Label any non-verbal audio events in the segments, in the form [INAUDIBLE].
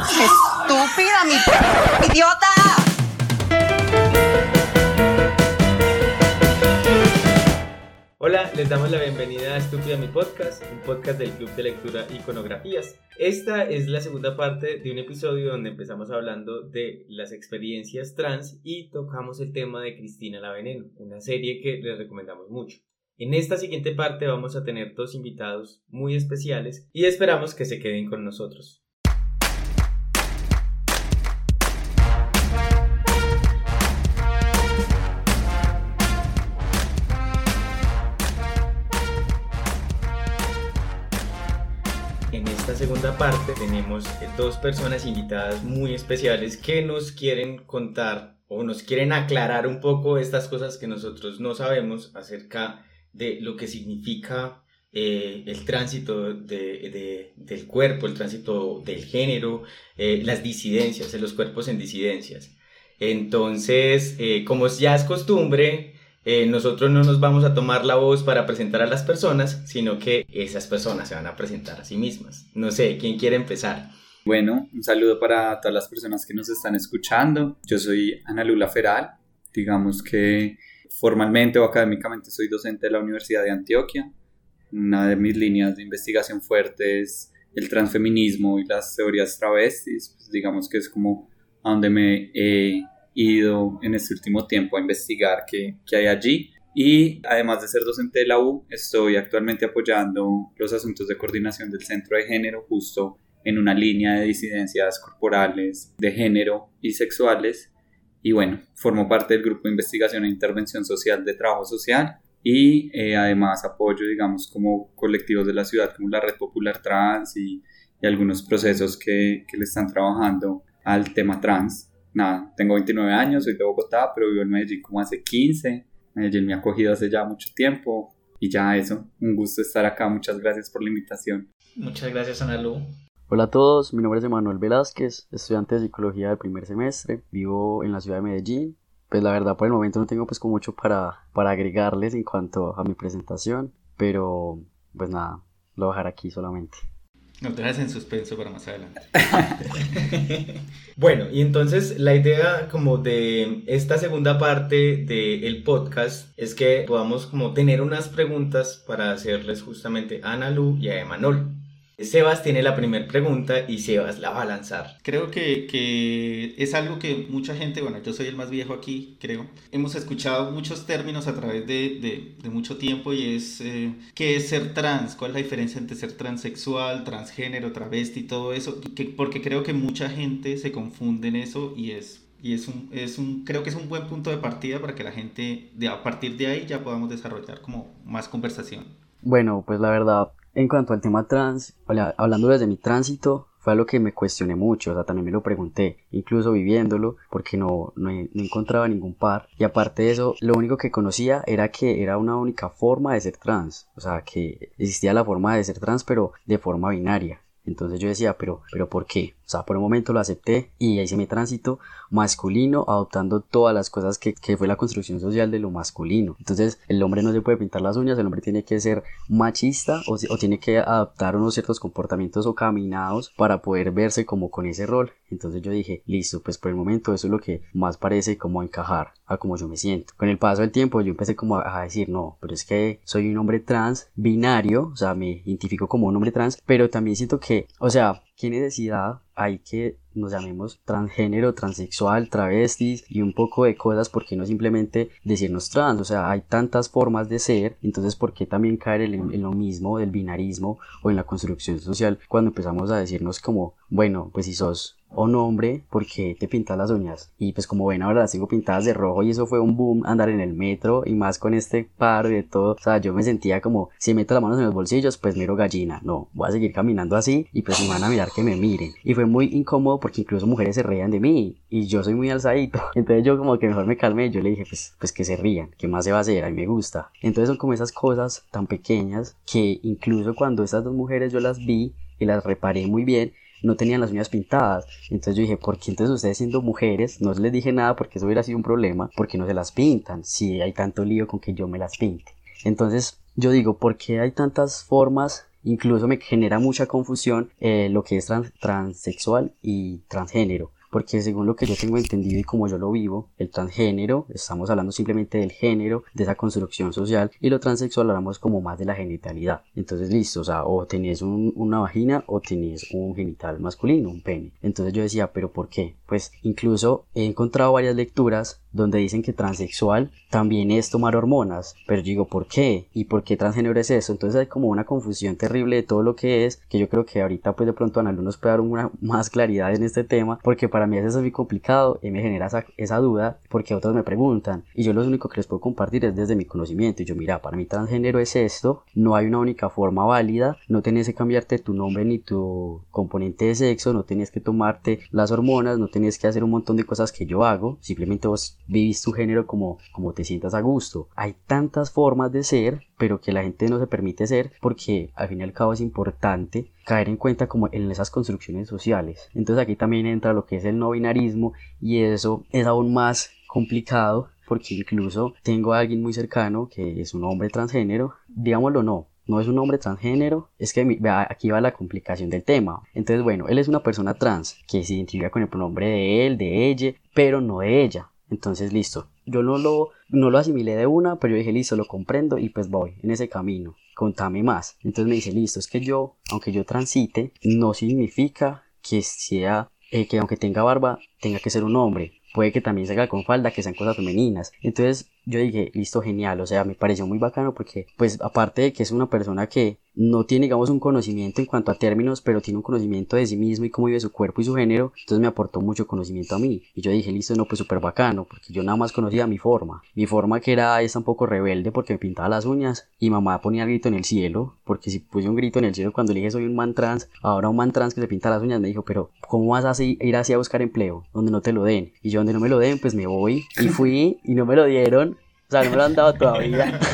¡Estúpida, mi idiota! Hola, les damos la bienvenida a Estúpida Mi Podcast, un podcast del Club de Lectura Iconografías. Esta es la segunda parte de un episodio donde empezamos hablando de las experiencias trans y tocamos el tema de Cristina la Veneno, una serie que les recomendamos mucho. En esta siguiente parte vamos a tener dos invitados muy especiales y esperamos que se queden con nosotros. Parte tenemos dos personas invitadas muy especiales que nos quieren contar o nos quieren aclarar un poco estas cosas que nosotros no sabemos acerca de lo que significa eh, el tránsito de, del cuerpo, el tránsito del género, eh, las disidencias, los cuerpos en disidencias. Entonces, eh, como ya es costumbre, eh, nosotros no nos vamos a tomar la voz para presentar a las personas, sino que esas personas se van a presentar a sí mismas. No sé, ¿quién quiere empezar? Bueno, un saludo para todas las personas que nos están escuchando. Yo soy Ana Lula Feral. Digamos que formalmente o académicamente soy docente de la Universidad de Antioquia. Una de mis líneas de investigación fuerte es el transfeminismo y las teorías travestis. Pues digamos que es como a donde me he ido en este último tiempo a investigar qué, qué hay allí. Y además de ser docente de la U, estoy actualmente apoyando los asuntos de coordinación del Centro de Género justo en una línea de disidencias corporales, de género y sexuales. Y bueno, formo parte del grupo de investigación e intervención social de trabajo social y eh, además apoyo, digamos, como colectivos de la ciudad como la Red Popular Trans y, y algunos procesos que, que le están trabajando al tema trans nada, tengo 29 años, soy de Bogotá, pero vivo en Medellín como hace 15. Medellín me ha acogido hace ya mucho tiempo. Y ya eso, un gusto estar acá. Muchas gracias por la invitación. Muchas gracias, Ana Lu. Hola a todos, mi nombre es Emanuel Velázquez, estudiante de psicología del primer semestre, vivo en la ciudad de Medellín. Pues la verdad por el momento no tengo pues como mucho para, para agregarles en cuanto a mi presentación, pero pues nada, lo voy a dejar aquí solamente. No te en suspenso para más adelante. [LAUGHS] bueno, y entonces la idea como de esta segunda parte del podcast es que podamos como tener unas preguntas para hacerles justamente a Ana Lu y a Emanol. Sebas tiene la primera pregunta y Sebas la va a lanzar. Creo que, que, es algo que mucha gente, bueno, yo soy el más viejo aquí, creo, hemos escuchado muchos términos a través de, de, de mucho tiempo y es eh, qué es ser trans, cuál es la diferencia entre ser transexual, transgénero, travesti, todo eso, que, porque creo que mucha gente se confunde en eso y es y es un, es un, creo que es un buen punto de partida para que la gente, de, a partir de ahí ya podamos desarrollar como más conversación. Bueno, pues la verdad, en cuanto al tema trans, hablando desde mi tránsito, fue algo que me cuestioné mucho, o sea, también me lo pregunté, incluso viviéndolo, porque no, no, no, encontraba ningún par. Y aparte de eso, lo único que conocía era que era una única forma de ser trans, o sea, que existía la forma de ser trans, pero de forma binaria. Entonces yo decía, pero, pero ¿por qué? O sea, por un momento lo acepté y hice mi tránsito masculino adoptando todas las cosas que, que, fue la construcción social de lo masculino. Entonces el hombre no se puede pintar las uñas, el hombre tiene que ser machista o, o tiene que adaptar unos ciertos comportamientos o caminados para poder verse como con ese rol. Entonces yo dije, listo, pues por el momento eso es lo que más parece como encajar a como yo me siento. Con el paso del tiempo yo empecé como a, a decir, no, pero es que soy un hombre trans, binario, o sea, me identifico como un hombre trans, pero también siento que, o sea, qué necesidad hay que nos llamemos transgénero, transexual, travestis y un poco de cosas, porque no simplemente decirnos trans? O sea, hay tantas formas de ser, entonces ¿por qué también caer en, en, lo mismo del binarismo o en la construcción social cuando empezamos a decirnos como, bueno, pues si sos o nombre porque te pintas las uñas y pues como ven ahora las tengo pintadas de rojo y eso fue un boom andar en el metro y más con este paro de todo. O sea yo me sentía como si meto las manos en los bolsillos pues miro gallina. No voy a seguir caminando así y pues me van a mirar que me miren y fue muy incómodo porque incluso mujeres se reían de mí y yo soy muy alzadito [LAUGHS] entonces yo como que mejor me calmé y yo le dije pues, pues que se rían que más se va a hacer a mí me gusta entonces son como esas cosas tan pequeñas que incluso cuando estas dos mujeres yo las vi y las reparé muy bien no tenían las uñas pintadas. Entonces yo dije, ¿por qué entonces ustedes siendo mujeres? No les dije nada porque eso hubiera sido un problema, porque no se las pintan, si hay tanto lío con que yo me las pinte. Entonces yo digo, ¿por qué hay tantas formas Incluso me genera mucha confusión eh, lo que es transexual y transgénero porque según lo que yo tengo entendido y como yo lo vivo, el transgénero, estamos hablando simplemente del género, de esa construcción social, y lo transexual hablamos como más de la genitalidad. Entonces, listo, o sea, o tenés una vagina o tenés un genital masculino, un pene. Entonces yo decía, pero ¿por qué? Pues incluso he encontrado varias lecturas donde dicen que transexual también es tomar hormonas, pero digo, ¿por qué? ¿Y por qué transgénero es eso? Entonces hay como una confusión terrible de todo lo que es, que yo creo que ahorita pues de pronto Ana nos puede dar una [LAUGHS] más claridad en este tema, porque para mí eso es muy complicado y me genera esa, duda, porque otros me preguntan, y yo lo único que les puedo compartir es desde mi conocimiento, y yo mira, para mí transgénero es esto, no hay una única forma válida, no tenés que cambiarte tu nombre ni tu componente de sexo, no tenés que tomarte las hormonas, no tenés que hacer un montón de cosas que yo hago, simplemente vos vivís tu género como, como te sientas a gusto. Hay tantas formas de ser, pero que la gente no se permite ser porque al fin y al cabo es importante caer en cuenta como en esas construcciones sociales. Entonces aquí también entra lo que es el no binarismo y eso es aún más complicado porque incluso tengo a alguien muy cercano que es un hombre transgénero, digámoslo no, no es un hombre transgénero, es que aquí va la complicación del tema. Entonces, bueno, él es una persona trans que se identifica con el pronombre de él, de ella, pero no de ella. Entonces, listo. Yo no lo, no lo asimilé de una, pero yo dije, listo, lo comprendo y pues voy en ese camino. Contame más. Entonces me dice, listo, es que yo, aunque yo transite, no significa que sea, eh, que aunque tenga barba, tenga que ser un hombre. Puede que también se haga con falda, que sean cosas femeninas. Entonces yo dije, listo, genial. O sea, me pareció muy bacano porque, pues, aparte de que es una persona que no tiene, digamos, un conocimiento en cuanto a términos, pero tiene un conocimiento de sí mismo y cómo vive su cuerpo y su género, entonces me aportó mucho conocimiento a mí. Y yo dije, listo, no, pues súper bacano, porque yo nada más conocía mi forma. Mi forma que era esa un poco rebelde porque me pintaba las uñas y mamá ponía el grito en el cielo, porque si puse un grito en el cielo cuando le dije soy un man trans, ahora un man trans que se pinta las uñas me dijo, pero ¿cómo vas a ir así a buscar empleo donde no te lo den? Y yo donde no me lo den, pues me voy. Y fui y no me lo dieron. O sea, no me lo han dado todavía. [LAUGHS]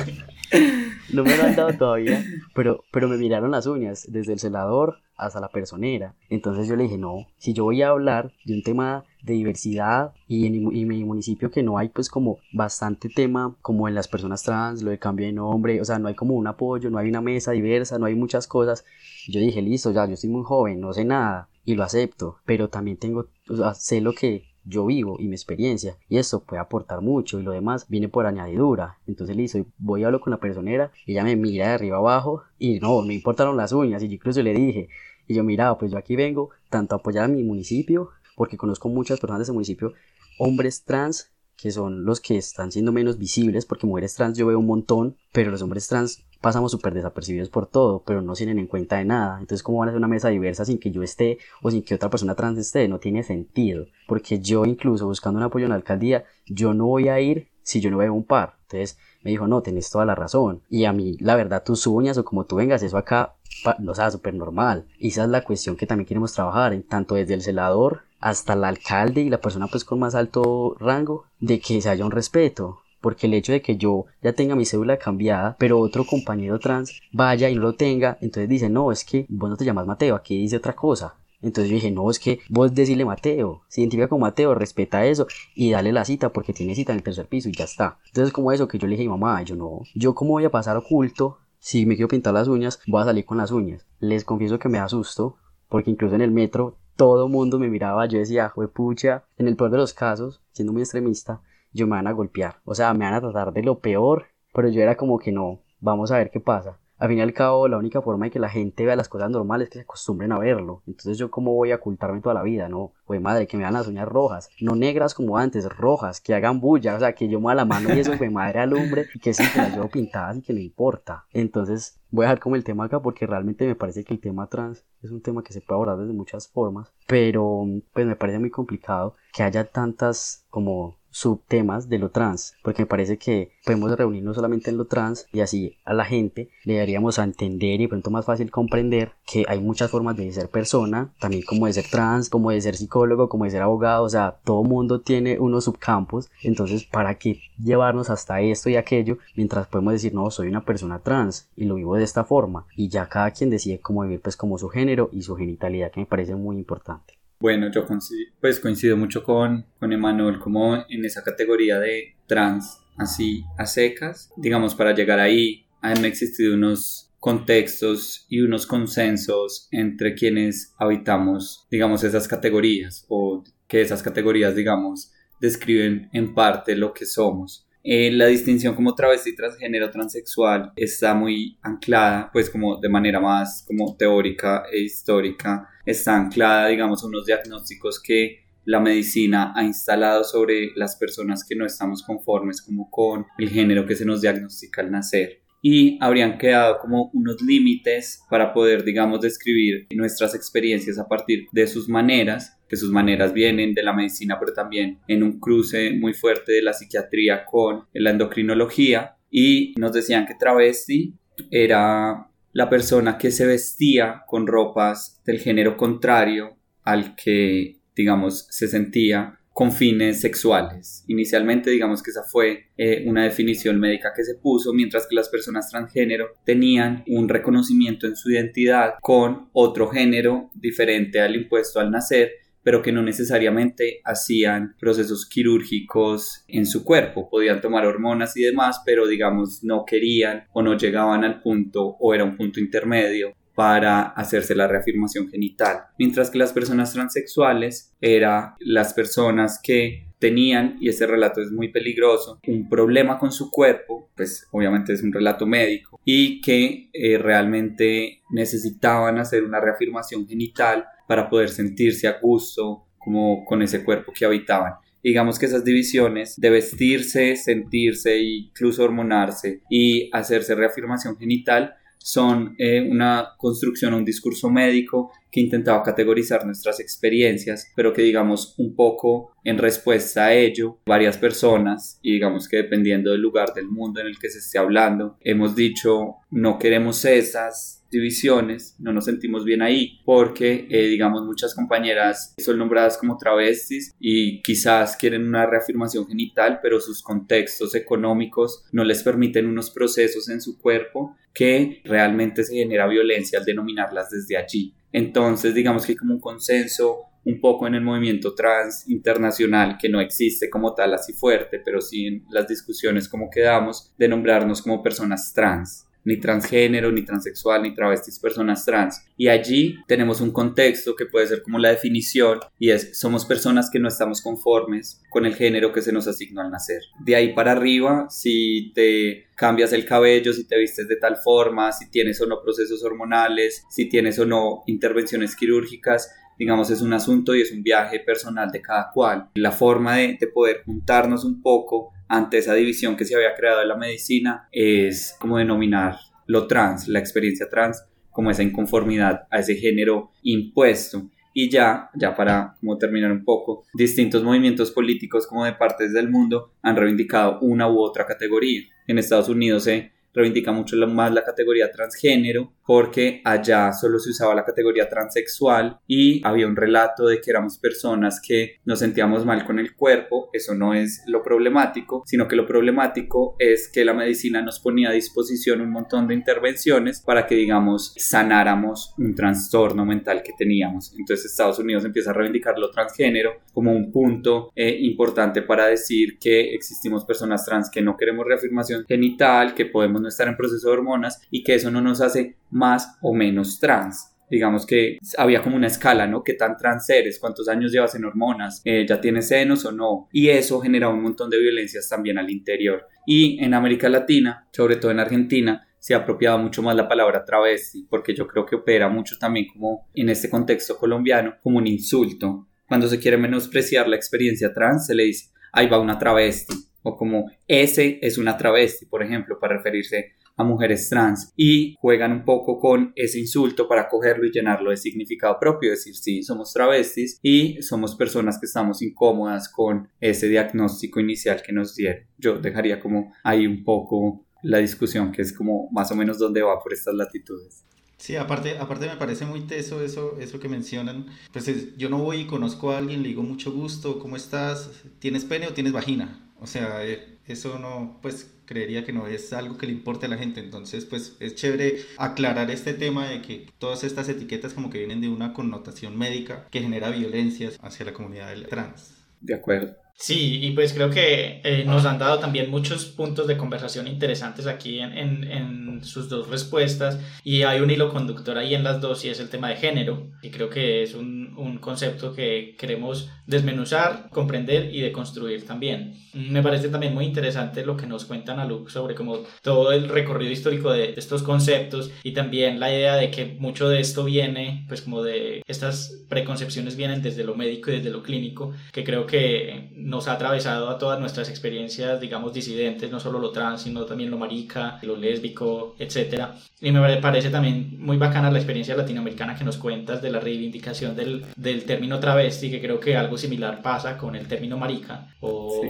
No me lo han dado todavía, pero, pero me miraron las uñas, desde el celador hasta la personera. Entonces yo le dije, no, si yo voy a hablar de un tema de diversidad y en, mi municipio que no hay pues como bastante tema como en las personas trans, lo de cambio de nombre, o sea, no hay como un apoyo, no hay una mesa diversa, no hay muchas cosas. Yo dije, listo, ya, yo estoy muy joven, no sé nada y lo acepto, pero también tengo, o sea, sé lo que yo vivo y mi experiencia y eso puede aportar mucho y lo demás viene por añadidura. Entonces listo voy a hablar con la personera y ella me mira de arriba abajo y no me importaron las uñas y yo incluso le dije y yo miraba pues yo aquí vengo tanto a apoyar a mi municipio porque conozco muchas personas de ese municipio hombres trans que son los que están siendo menos visibles, porque mujeres trans yo veo un montón, pero los hombres trans pasamos súper desapercibidos por todo, pero no tienen en cuenta de nada. Entonces, ¿cómo van a hacer una mesa diversa sin que yo esté o sin que otra persona trans esté? No tiene sentido, porque yo incluso buscando un apoyo en la alcaldía, yo no voy a ir si yo no veo un par. Entonces me dijo, no, tenés toda la razón. Y a mí, la verdad, tus uñas o como tú vengas, eso acá, no sea, súper normal. Y esa es la cuestión que también queremos trabajar, en tanto desde el celador hasta el alcalde y la persona pues con más alto rango, de que se haya un respeto. Porque el hecho de que yo ya tenga mi cédula cambiada, pero otro compañero trans vaya y no lo tenga, entonces dice, no, es que vos no te llamas Mateo, aquí dice otra cosa. Entonces yo dije, no, es que vos decirle Mateo, se identifica con Mateo, respeta eso y dale la cita porque tiene cita en el tercer piso y ya está. Entonces como eso que yo le dije mamá, yo no, yo cómo voy a pasar oculto si me quiero pintar las uñas, voy a salir con las uñas. Les confieso que me asusto porque incluso en el metro todo mundo me miraba, yo decía, pucha, en el peor de los casos, siendo muy extremista, yo me van a golpear, o sea, me van a tratar de lo peor, pero yo era como que no, vamos a ver qué pasa. Al fin y al cabo, la única forma de que la gente vea las cosas normales es que se acostumbren a verlo. Entonces, ¿yo cómo voy a ocultarme toda la vida? No, pues madre, que me dan las uñas rojas. No negras como antes, rojas, que hagan bulla. O sea, que yo me a la mano y eso, fue madre alumbre y que sí, que las llevo pintadas y que no importa. Entonces, voy a dejar como el tema acá porque realmente me parece que el tema trans es un tema que se puede abordar de muchas formas. Pero, pues me parece muy complicado que haya tantas como subtemas de lo trans, porque me parece que podemos reunirnos solamente en lo trans y así a la gente le daríamos a entender y pronto más fácil comprender que hay muchas formas de ser persona, también como de ser trans, como de ser psicólogo, como de ser abogado, o sea, todo mundo tiene unos subcampos, entonces para qué llevarnos hasta esto y aquello mientras podemos decir no, soy una persona trans y lo vivo de esta forma y ya cada quien decide cómo vivir pues como su género y su genitalidad que me parece muy importante. Bueno, yo coincido, pues coincido mucho con, con Emanuel como en esa categoría de trans, así a secas. Digamos, para llegar ahí han existido unos contextos y unos consensos entre quienes habitamos, digamos, esas categorías o que esas categorías, digamos, describen en parte lo que somos. Eh, la distinción como travesti, transgénero, transexual está muy anclada, pues como de manera más como teórica e histórica, está anclada, digamos, a unos diagnósticos que la medicina ha instalado sobre las personas que no estamos conformes como con el género que se nos diagnostica al nacer. Y habrían quedado como unos límites para poder, digamos, describir nuestras experiencias a partir de sus maneras, que sus maneras vienen de la medicina, pero también en un cruce muy fuerte de la psiquiatría con la endocrinología, y nos decían que travesti era la persona que se vestía con ropas del género contrario al que, digamos, se sentía con fines sexuales. Inicialmente digamos que esa fue eh, una definición médica que se puso, mientras que las personas transgénero tenían un reconocimiento en su identidad con otro género diferente al impuesto al nacer pero que no necesariamente hacían procesos quirúrgicos en su cuerpo. Podían tomar hormonas y demás, pero digamos no querían o no llegaban al punto o era un punto intermedio para hacerse la reafirmación genital, mientras que las personas transexuales eran las personas que tenían, y ese relato es muy peligroso, un problema con su cuerpo, pues obviamente es un relato médico, y que eh, realmente necesitaban hacer una reafirmación genital para poder sentirse a gusto como con ese cuerpo que habitaban. Digamos que esas divisiones de vestirse, sentirse, incluso hormonarse y hacerse reafirmación genital son eh, una construcción un discurso médico que intentaba categorizar nuestras experiencias, pero que digamos un poco en respuesta a ello, varias personas, y digamos que dependiendo del lugar del mundo en el que se esté hablando, hemos dicho no queremos esas divisiones, no nos sentimos bien ahí porque, eh, digamos, muchas compañeras son nombradas como travestis y quizás quieren una reafirmación genital, pero sus contextos económicos no les permiten unos procesos en su cuerpo que realmente se genera violencia al denominarlas desde allí. Entonces, digamos que hay como un consenso un poco en el movimiento trans internacional que no existe como tal así fuerte, pero sí en las discusiones como quedamos de nombrarnos como personas trans ni transgénero, ni transexual, ni travestis, personas trans. Y allí tenemos un contexto que puede ser como la definición y es somos personas que no estamos conformes con el género que se nos asignó al nacer. De ahí para arriba, si te cambias el cabello, si te vistes de tal forma, si tienes o no procesos hormonales, si tienes o no intervenciones quirúrgicas, digamos, es un asunto y es un viaje personal de cada cual. La forma de, de poder juntarnos un poco ante esa división que se había creado en la medicina es como denominar lo trans, la experiencia trans, como esa inconformidad a ese género impuesto. Y ya, ya para como terminar un poco, distintos movimientos políticos como de partes del mundo han reivindicado una u otra categoría. En Estados Unidos se reivindica mucho más la categoría transgénero, porque allá solo se usaba la categoría transexual y había un relato de que éramos personas que nos sentíamos mal con el cuerpo, eso no es lo problemático, sino que lo problemático es que la medicina nos ponía a disposición un montón de intervenciones para que digamos sanáramos un trastorno mental que teníamos. Entonces Estados Unidos empieza a reivindicar lo transgénero como un punto eh, importante para decir que existimos personas trans que no queremos reafirmación genital, que podemos no estar en proceso de hormonas y que eso no nos hace más o menos trans. Digamos que había como una escala, ¿no? ¿Qué tan trans eres? ¿Cuántos años llevas en hormonas? Eh, ¿Ya tienes senos o no? Y eso generaba un montón de violencias también al interior. Y en América Latina, sobre todo en Argentina, se ha apropiado mucho más la palabra travesti, porque yo creo que opera mucho también como en este contexto colombiano, como un insulto. Cuando se quiere menospreciar la experiencia trans, se le dice, ahí va una travesti, o como ese es una travesti, por ejemplo, para referirse a mujeres trans y juegan un poco con ese insulto para cogerlo y llenarlo de significado propio, decir sí, somos travestis y somos personas que estamos incómodas con ese diagnóstico inicial que nos dieron. Yo dejaría como ahí un poco la discusión que es como más o menos dónde va por estas latitudes. Sí, aparte, aparte me parece muy teso eso, eso que mencionan. Pues yo no voy y conozco a alguien, le digo mucho gusto, ¿cómo estás? ¿Tienes pene o tienes vagina? O sea, eh, eso no, pues creería que no es algo que le importe a la gente. Entonces, pues es chévere aclarar este tema de que todas estas etiquetas como que vienen de una connotación médica que genera violencias hacia la comunidad trans. De acuerdo. Sí, y pues creo que eh, nos han dado también muchos puntos de conversación interesantes aquí en, en, en, sus dos respuestas y hay un hilo conductor ahí en las dos y es el tema de género y creo que es un, un concepto que queremos desmenuzar, comprender y deconstruir también. Me parece también muy interesante lo que nos cuentan a Luke sobre como todo el recorrido histórico de estos conceptos y también la idea de que mucho de esto viene pues como de estas preconcepciones vienen desde lo médico y desde lo clínico que creo que nos ha atravesado a todas nuestras experiencias, digamos, disidentes, no solo lo trans, sino también lo marica, lo lésbico, etc. Y me parece también muy bacana la experiencia latinoamericana que nos cuentas de la reivindicación del, del término travesti, que creo que algo similar pasa con el término marica o,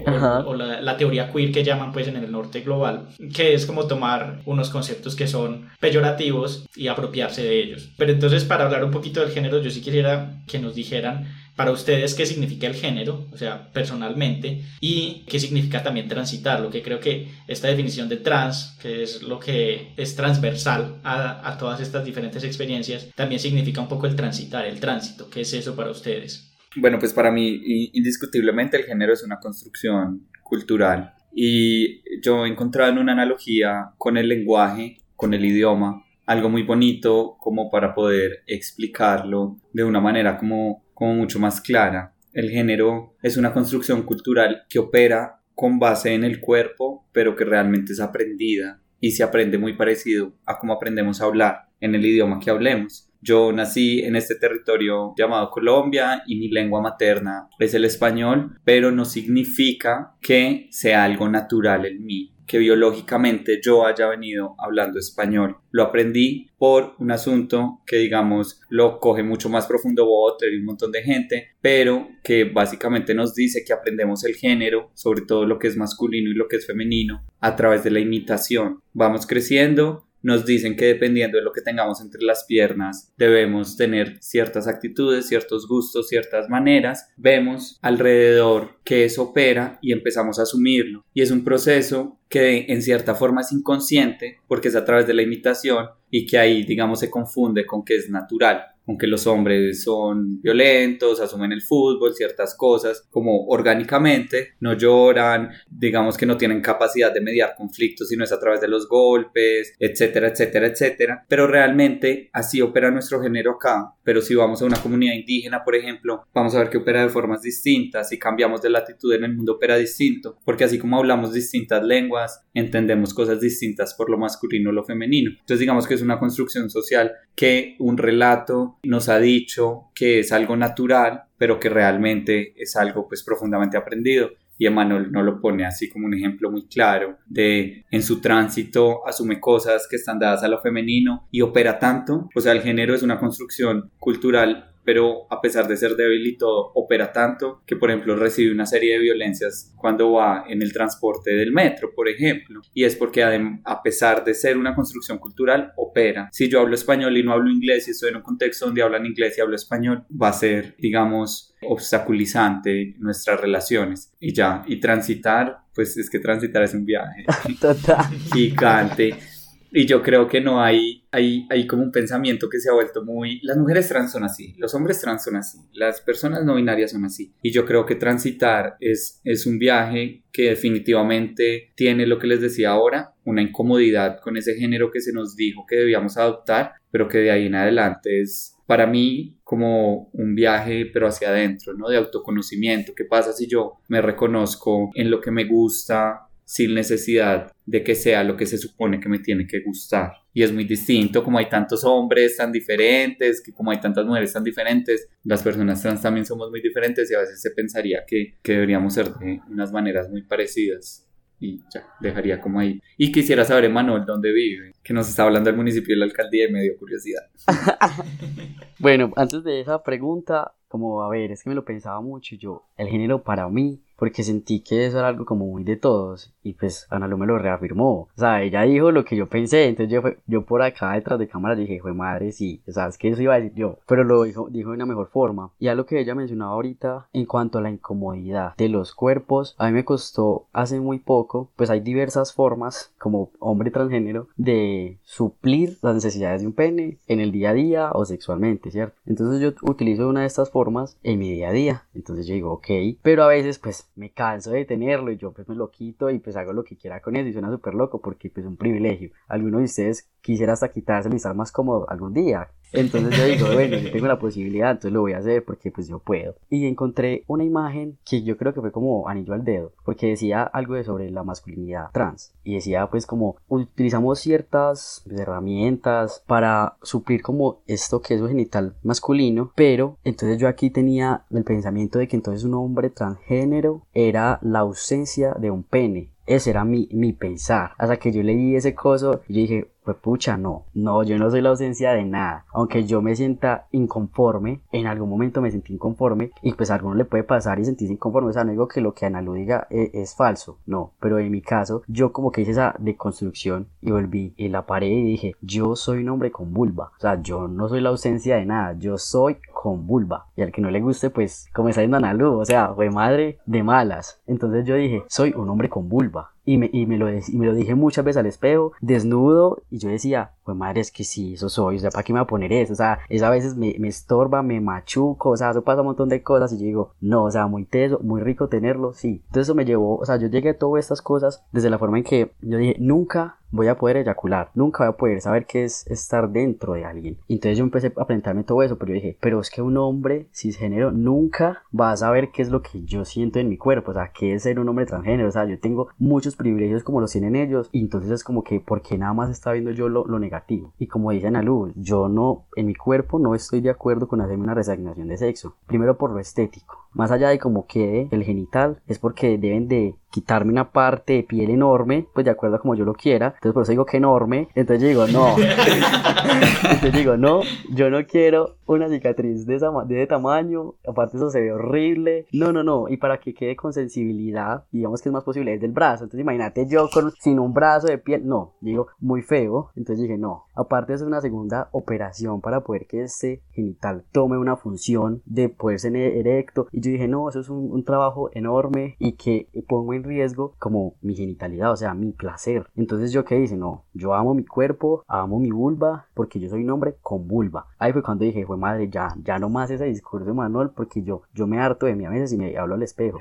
o, la, la, teoría queer que llaman pues en el norte global, que es como tomar unos conceptos que son peyorativos y apropiarse de ellos. Pero entonces para hablar un poquito del género, yo sí quisiera que nos dijeran para ustedes qué significa el género, o sea, personalmente, y qué significa también transitar, lo que creo que esta definición de trans, que es lo que es transversal a, a todas estas diferentes experiencias, también significa un poco el transitar, el tránsito, ¿qué es eso para ustedes? Bueno, pues para mí indiscutiblemente el género es una construcción cultural. Y yo he encontrado en una analogía con el lenguaje, con el idioma, algo muy bonito como para poder explicarlo de una manera como como mucho más clara. El género es una construcción cultural que opera con base en el cuerpo, pero que realmente es aprendida y se aprende muy parecido a cómo aprendemos a hablar en el idioma que hablemos. Yo nací en este territorio llamado Colombia y mi lengua materna es el español, pero no significa que sea algo natural en mí que biológicamente yo haya venido hablando español. Lo aprendí por un asunto que digamos lo coge mucho más profundo Water y un montón de gente, pero que básicamente nos dice que aprendemos el género, sobre todo lo que es masculino y lo que es femenino, a través de la imitación. Vamos creciendo, nos dicen que dependiendo de lo que tengamos entre las piernas debemos tener ciertas actitudes, ciertos gustos, ciertas maneras, vemos alrededor que eso opera y empezamos a asumirlo. Y es un proceso que en cierta forma es inconsciente porque es a través de la imitación y que ahí digamos se confunde con que es natural aunque los hombres son violentos, asumen el fútbol, ciertas cosas, como orgánicamente, no lloran, digamos que no tienen capacidad de mediar conflictos, sino es a través de los golpes, etcétera, etcétera, etcétera. Pero realmente así opera nuestro género acá. Pero si vamos a una comunidad indígena, por ejemplo, vamos a ver que opera de formas distintas. Si cambiamos de latitud en el mundo, opera distinto. Porque así como hablamos distintas lenguas, entendemos cosas distintas por lo masculino o lo femenino. Entonces digamos que es una construcción social que un relato nos ha dicho que es algo natural, pero que realmente es algo pues profundamente aprendido. Y Emanuel no lo pone así como un ejemplo muy claro de en su tránsito asume cosas que están dadas a lo femenino y opera tanto. O sea, el género es una construcción cultural pero a pesar de ser débil y todo, opera tanto que, por ejemplo, recibe una serie de violencias cuando va en el transporte del metro, por ejemplo. Y es porque a pesar de ser una construcción cultural, opera. Si yo hablo español y no hablo inglés y estoy en un contexto donde hablan inglés y hablo español, va a ser, digamos, obstaculizante nuestras relaciones. Y ya, y transitar, pues es que transitar es un viaje [LAUGHS] gigante y yo creo que no hay, hay, hay como un pensamiento que se ha vuelto muy... Las mujeres trans son así, los hombres trans son así, las personas no binarias son así. Y yo creo que transitar es, es un viaje que definitivamente tiene lo que les decía ahora, una incomodidad con ese género que se nos dijo que debíamos adoptar, pero que de ahí en adelante es para mí como un viaje pero hacia adentro, ¿no? De autoconocimiento. ¿Qué pasa si yo me reconozco en lo que me gusta, sin necesidad de que sea lo que se supone que me tiene que gustar. Y es muy distinto, como hay tantos hombres tan diferentes, que como hay tantas mujeres tan diferentes, las personas trans también somos muy diferentes y a veces se pensaría que, que deberíamos ser de unas maneras muy parecidas. Y ya, dejaría como ahí. Y quisiera saber, Emanuel, dónde vive, que nos está hablando el municipio y la alcaldía y me dio curiosidad. [LAUGHS] bueno, antes de esa pregunta, como a ver, es que me lo pensaba mucho y yo, el género para mí porque sentí que eso era algo como muy de todos y pues Ana Lu me lo reafirmó, o sea, ella dijo lo que yo pensé, entonces yo, yo por acá detrás de cámara dije, fue madre, sí, o sea, es que eso iba a decir yo, pero lo dijo, dijo de una mejor forma. Y a lo que ella mencionaba ahorita en cuanto a la incomodidad de los cuerpos, a mí me costó hace muy poco, pues hay diversas formas como hombre transgénero de suplir las necesidades de un pene en el día a día o sexualmente, ¿cierto? Entonces yo utilizo una de estas formas en mi día a día, entonces yo digo, ok, pero a veces pues me canso de tenerlo y yo pues me lo quito y pues hago lo que quiera con eso y suena súper loco porque pues es un privilegio. Alguno de ustedes quisiera hasta quitárselo y estar más cómodo algún día. Entonces yo digo, bueno, yo tengo la posibilidad, entonces lo voy a hacer porque pues yo puedo. Y encontré una imagen que yo creo que fue como anillo al dedo, porque decía algo de sobre la masculinidad trans. Y decía pues como utilizamos ciertas herramientas para suplir como esto que es un genital masculino, pero entonces yo aquí tenía el pensamiento de que entonces un hombre transgénero era la ausencia de un pene. Ese era mi, mi pensar. Hasta que yo leí ese coso y dije, pues pucha, no, no, yo no soy la ausencia de nada. Aunque yo me sienta inconforme, en algún momento me sentí inconforme y pues a alguno le puede pasar y sentirse inconforme. O sea, no digo que lo que Ana diga es, es, falso, no, pero en mi caso, yo como que hice esa deconstrucción y volví en la pared y dije, yo soy un hombre con vulva. O sea, yo no soy la ausencia de nada, yo soy con vulva. Y al que no le guste, pues, como está diciendo Ana o sea, fue madre de malas. Entonces yo dije, soy un hombre con vulva. Y me, y me, lo, y me lo dije muchas veces al espejo, desnudo, y yo decía, pues madre, es que sí, eso soy, o sea, ¿para qué me voy a poner eso? O sea, eso a veces me, me estorba, me machuco, o sea, eso pasa un montón de cosas, y yo digo, no, o sea, muy teso, muy rico tenerlo, sí. Entonces eso me llevó, o sea, yo llegué a todas estas cosas desde la forma en que yo dije, nunca voy a poder eyacular, nunca voy a poder saber qué es estar dentro de alguien. Entonces yo empecé a aprenderme todo eso, pero yo dije, pero es que un hombre cisgénero nunca va a saber qué es lo que yo siento en mi cuerpo, o sea, qué es ser un hombre transgénero, o sea, yo tengo muchos privilegios como los tienen ellos, y entonces es como que, ¿por qué nada más está viendo yo lo, negativo? Y como dice Ana Luz, yo no, en mi cuerpo no estoy de acuerdo con hacerme una resignación de sexo, primero por lo estético, más allá de cómo quede el genital, es porque deben de quitarme una parte de piel enorme, pues de acuerdo a como yo lo quiera. Entonces por eso digo que enorme. Entonces yo digo, no. [LAUGHS] entonces digo, no, yo no quiero una cicatriz de, esa, de ese tamaño. Aparte eso se ve horrible. No, no, no. Y para que quede con sensibilidad, digamos que es más posible, es del brazo. Entonces imagínate yo con, sin un brazo de piel. No, digo, muy feo. Entonces dije, no. Aparte es una segunda operación para poder que este genital tome una función de poder ser erecto. Y yo dije, no, eso es un, un trabajo enorme y que pongo en riesgo como mi genitalidad, o sea, mi placer. Entonces yo qué hice, no, yo amo mi cuerpo, amo mi vulva, porque yo soy un hombre con vulva. Ahí fue cuando dije, fue madre, ya, ya no más ese discurso Manuel, porque yo, yo me harto de mí a veces y me hablo al espejo.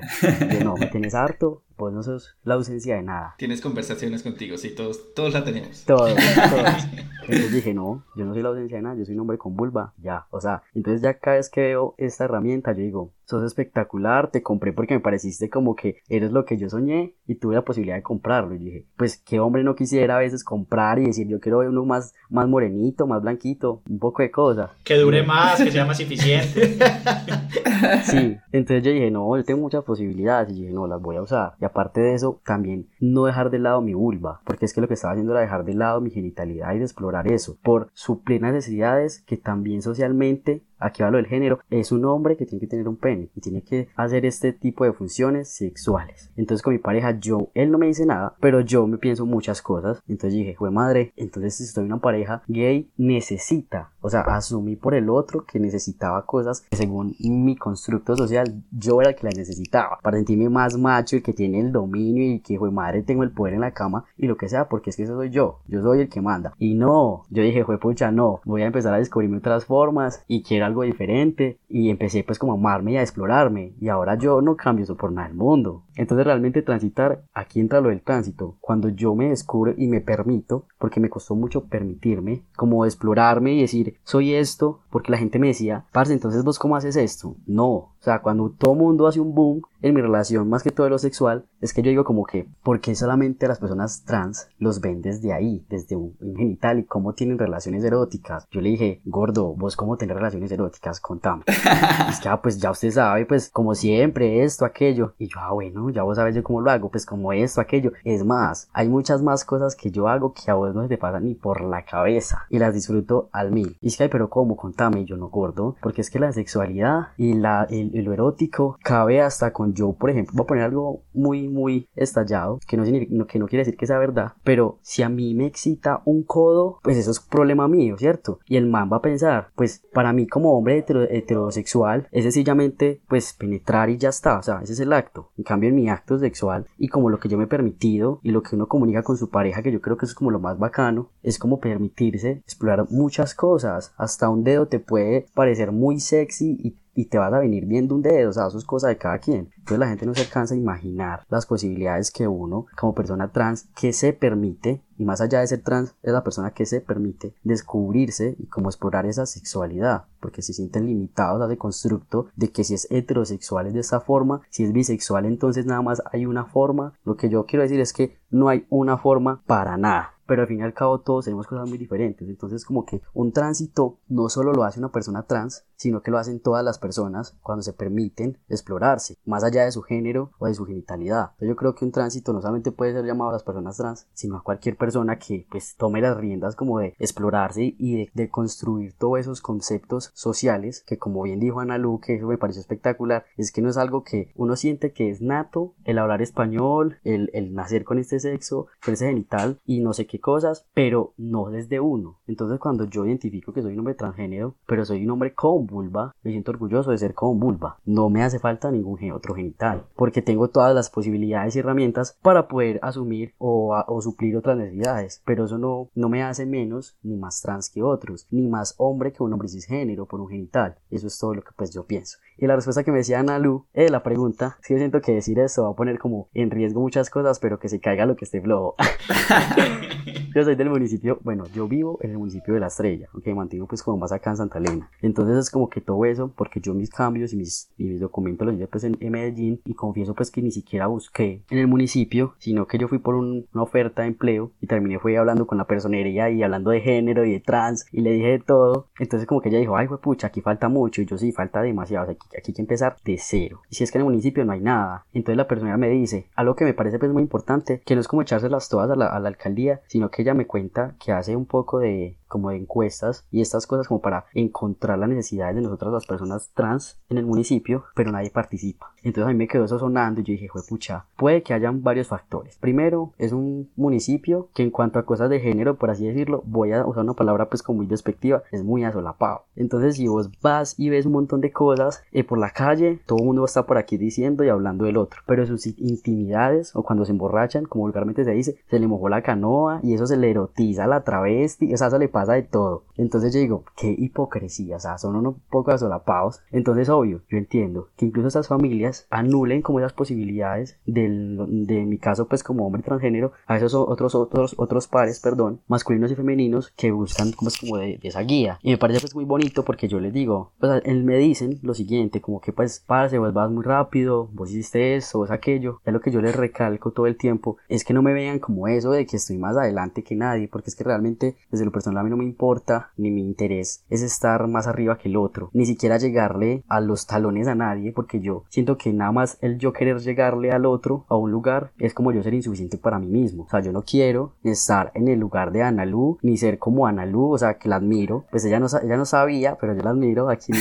Yo no, me tienes harto, pues no sos la ausencia de nada. Tienes conversaciones contigo, sí, todos, todos la tenemos. Todos, [LAUGHS] todos. Entonces dije, no, yo no soy la ausencia de nada, yo soy un hombre con vulva, ya, o sea, entonces ya cada vez que veo esta herramienta, yo digo, sos espectacular, te compré porque me pareciste como que eres lo que yo soñé y tuve la posibilidad de comprarlo. Y dije, pues qué hombre no quisiera a veces comprar y decir, yo quiero uno más, más morenito, más blanquito, un poco de cosas. Que dure más, que sea más eficiente. [LAUGHS] sí, entonces yo dije, no, yo tengo muchas posibilidades y dije, no, las voy a usar. Y aparte de eso, también no dejar de lado mi vulva, porque es que lo que estaba haciendo era dejar de lado mi genitalidad y de explorar eso, por suplir necesidades que también socialmente aquí va lo del género, es un hombre que tiene que tener un pene y tiene que hacer este tipo de funciones sexuales. Entonces con mi pareja yo, él no me dice nada, pero yo me pienso muchas cosas. Entonces dije, fue madre, entonces si estoy en una pareja gay, necesita, o sea, asumí por el otro que necesitaba cosas que según mi constructo social yo era el que las necesitaba para sentirme más macho y que tiene el dominio y que fue madre tengo el poder en la cama y lo que sea, porque es que eso soy yo, yo soy el que manda. Y no, yo dije, fue pucha, no, voy a empezar a descubrirme otras formas y quiero algo diferente y empecé pues como a amarme y a explorarme y ahora yo no cambio eso por nada del mundo. Entonces realmente transitar, aquí entra lo del tránsito, cuando yo me descubro y me permito, porque me costó mucho permitirme, como explorarme y decir, soy esto, porque la gente me decía, parce, entonces vos cómo haces esto? No, o sea, cuando todo mundo hace un boom, en mi relación, más que todo lo sexual, es que yo digo como que, ¿por qué solamente las personas trans los ven desde ahí, desde un, genital y cómo tienen relaciones eróticas? Yo le dije, gordo, vos cómo tenés relaciones eróticas, contame. [LAUGHS] es que, ah, pues ya usted sabe, pues como siempre, esto, aquello. Y yo, ah, bueno, ya vos sabes yo cómo lo hago, pues como esto, aquello. Es más, hay muchas más cosas que yo hago que a vos no se te pasan ni por la cabeza y las disfruto al mil. Y es que, pero ¿cómo? Contame, yo no gordo, porque es que la sexualidad y, la, lo erótico cabe hasta con yo, por ejemplo, voy a poner algo muy, muy estallado, que no, que no quiere decir que sea verdad, pero si a mí me excita un codo, pues eso es problema mío, ¿cierto? Y el man va a pensar, pues para mí como hombre heterosexual, es sencillamente, pues penetrar y ya está, o sea, ese es el acto. En cambio, en mi acto sexual y como lo que yo me he permitido y lo que uno comunica con su pareja, que yo creo que es como lo más bacano, es como permitirse explorar muchas cosas. Hasta un dedo te puede parecer muy sexy y y te vas a venir viendo un dedo, o sea, eso es cosa de cada quien. Entonces la gente no se alcanza a imaginar las posibilidades que uno, como persona trans, que se permite y más allá de ser trans, es la persona que se permite descubrirse y como explorar esa sexualidad, porque se sienten limitados a ese constructo de que si es heterosexual es de esa forma, si es bisexual entonces nada más hay una forma. Lo que yo quiero decir es que no hay una forma para nada pero al fin y al cabo todos tenemos cosas muy diferentes. Entonces como que un tránsito no solo lo hace una persona trans, sino que lo hacen todas las personas cuando se permiten explorarse, más allá de su género o de su genitalidad. Entonces yo creo que un tránsito no solamente puede ser llamado a las personas trans, sino a cualquier persona que pues tome las riendas como de explorarse y de, construir todos esos conceptos sociales que como bien dijo Ana Lu, que eso me pareció espectacular, es que no es algo que uno siente que es nato, el hablar español, el, el nacer con este sexo, con ese genital y no sé qué cosas, pero no desde uno. Entonces cuando yo identifico que soy un hombre transgénero, pero soy un hombre con vulva, me siento orgulloso de ser con vulva. No me hace falta ningún otro genital, porque tengo todas las posibilidades y herramientas para poder asumir o, o suplir otras necesidades. Pero eso no, no me hace menos ni más trans que otros, ni más hombre que un hombre cisgénero por un genital. Eso es todo lo que pues yo pienso. Y la respuesta que me decía Ana Lu, eh, la pregunta, sí siento que decir eso va a poner como en riesgo muchas cosas, pero que se caiga lo que esté flojo. [LAUGHS] [LAUGHS] yo soy del municipio, bueno, yo vivo en el municipio de La Estrella, aunque me mantengo pues como más acá en Santa Elena. Entonces es como que todo eso, porque yo mis cambios y mis, mis documentos los hice pues en, Medellín y confieso pues que ni siquiera busqué en el municipio, sino que yo fui por una oferta de empleo y terminé fui hablando con la personería y hablando de género y de trans y le dije de todo. Entonces como que ella dijo, ay, pues pucha, aquí falta mucho y yo sí, falta demasiado, aquí, aquí hay que empezar de cero. Y si es que en el municipio no hay nada, entonces la personería me dice, algo que me parece pues muy importante, que no es como echárselas todas a la, a la alcaldía, sino que ella me cuenta que hace un poco de como de encuestas y estas cosas como para encontrar las necesidades de nosotras las personas trans en el municipio, pero nadie participa. Entonces a mí me quedó eso sonando y yo dije, pucha, puede que hayan varios factores. Primero, es un municipio que en cuanto a cosas de género, por así decirlo, voy a usar una palabra pues como muy despectiva, es muy asolapado. Entonces si vos vas y ves un montón de cosas eh, por la calle, todo el mundo está por aquí diciendo y hablando del otro, pero sus intimidades o cuando se emborrachan, como vulgarmente se dice, se le mojó la canoa y eso se le erotiza a la travesti, o sea, eso le pasa de todo. Entonces yo digo, qué hipocresía, o sea, son unos poco asolapados. Entonces, obvio, yo entiendo que incluso estas familias anulen como esas posibilidades del, de mi caso, pues como hombre transgénero, a esos otros, otros, otros pares, perdón, masculinos y femeninos que buscan como, es como de, esa guía. Y me parece pues muy bonito porque yo les digo, o sea, él me dicen lo siguiente, como que pues, parce, vos vas muy rápido, vos hiciste eso, vos aquello. Es lo que yo les recalco todo el tiempo, es que no me vean como eso de que estoy más adelante que nadie, porque es que realmente desde lo personal mí no me importa, ni mi interés es estar más arriba que el otro, ni siquiera llegarle a los talones a nadie, porque yo siento que nada más el yo querer llegarle al otro a un lugar es como yo ser insuficiente para mí mismo. O sea, yo no quiero estar en el lugar de Analu, ni ser como Analu, o sea, que la admiro. Pues ella no, ella no sabía, pero yo la admiro aquí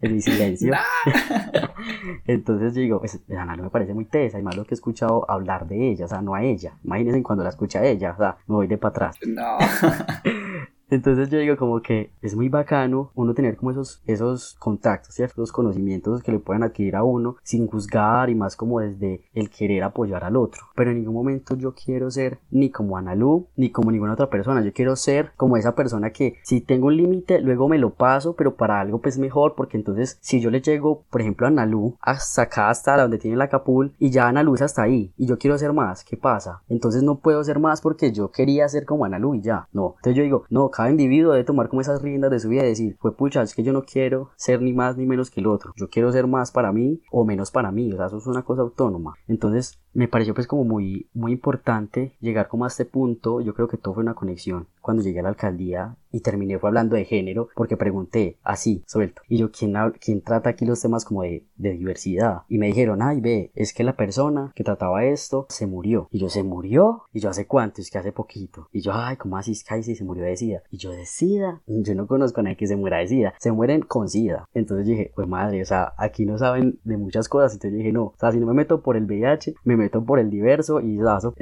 en mi, [LAUGHS] silencio. [LAUGHS] Entonces yo digo, pues Analu me parece muy tesa, y más lo que he escuchado hablar de ella, o sea, no a ella. Imagínense cuando la escucha a ella, o sea, me voy de para atrás. No. [LAUGHS] Entonces yo digo como que es muy bacano uno tener como esos, esos contactos, ¿cierto? Esos conocimientos que le pueden adquirir a uno sin juzgar y más como desde el querer apoyar al otro. Pero en ningún momento yo quiero ser ni como Analu ni como ninguna otra persona. Yo quiero ser como esa persona que si tengo un límite luego me lo paso, pero para algo pues mejor porque entonces si yo le llego, por ejemplo a Analu hasta acá hasta donde tiene la capul y ya Analu es hasta ahí y yo quiero ser más, ¿qué pasa? Entonces no puedo ser más porque yo quería ser como Analu y ya. No. Entonces yo digo, no, cada individuo debe tomar como esas riendas de su vida y decir, pues pucha, es que yo no quiero ser ni más ni menos que el otro, yo quiero ser más para mí o menos para mí, o sea, eso es una cosa autónoma. Entonces, me pareció pues como muy, muy importante llegar como a este punto, yo creo que todo fue una conexión. Cuando llegué a la alcaldía y terminé fue hablando de género porque pregunté así, suelto. Y yo, ¿quién, quién trata aquí los temas como de, de, diversidad? Y me dijeron, ay, ve, es que la persona que trataba esto se murió. Y yo, ¿se murió? Y yo, ¿hace cuánto? Es que hace poquito. Y yo, ay, ¿cómo así es que se murió de? Y yo, ¿de SIDA? Yo no conozco a nadie que se muera de SIDA. Se mueren con SIDA. Entonces dije, pues madre, o sea, aquí no saben de muchas cosas. Entonces dije, no, o sea, si no me meto por el VIH, me meto por el diverso y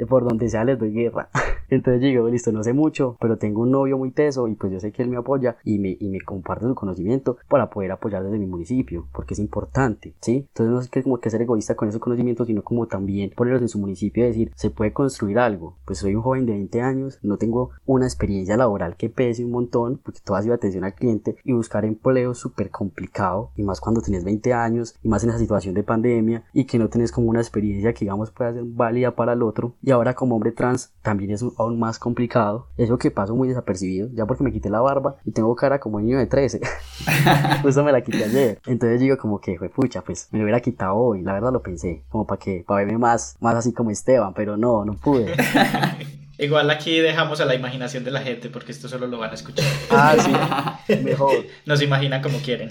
por donde sea les doy guerra. [LAUGHS] Entonces digo, listo, no sé mucho, pero tengo un novio muy teso y pues yo sé que él me apoya y me, y me comparte su conocimiento para poder apoyar desde mi municipio, porque es importante, ¿sí? Entonces no es que como que ser egoísta con esos conocimientos, sino como también ponerlos en su municipio y decir, se puede construir algo. Pues soy un joven de 20 años, no tengo una experiencia laboral que pese un montón, porque todo ha sido atención al cliente y buscar empleo súper complicado, y más cuando tienes 20 años, y más en esa situación de pandemia, y que no tienes como una experiencia que digamos pueda ser válida para el otro, y ahora como hombre trans también es aún más complicado, eso que paso muy desapercibido, ya porque me quité la barba y tengo cara como niño de 13, [LAUGHS] [LAUGHS] justo me la quité ayer, entonces digo como que fue pucha, pues me lo hubiera quitado hoy, la verdad lo pensé, como para que, para verme más, más así como Esteban, pero no, no pude. [LAUGHS] Igual aquí dejamos a la imaginación de la gente porque esto solo lo van a escuchar. Ah, sí, [LAUGHS] mejor. Nos imaginan como quieren.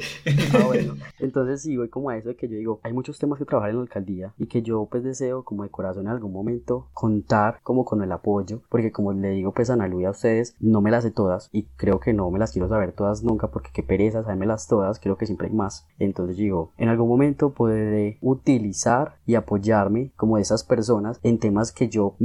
Ah, bueno. Entonces sí, voy como a eso de que yo digo, hay muchos temas que trabajar en la alcaldía y que yo pues deseo como de corazón en algún momento contar como con el apoyo, porque como le digo pues Ana a ustedes, no me las sé todas y creo que no me las quiero saber todas nunca porque qué pereza las todas, creo que siempre hay más. Entonces digo, en algún momento podré utilizar y apoyarme como de esas personas en temas que yo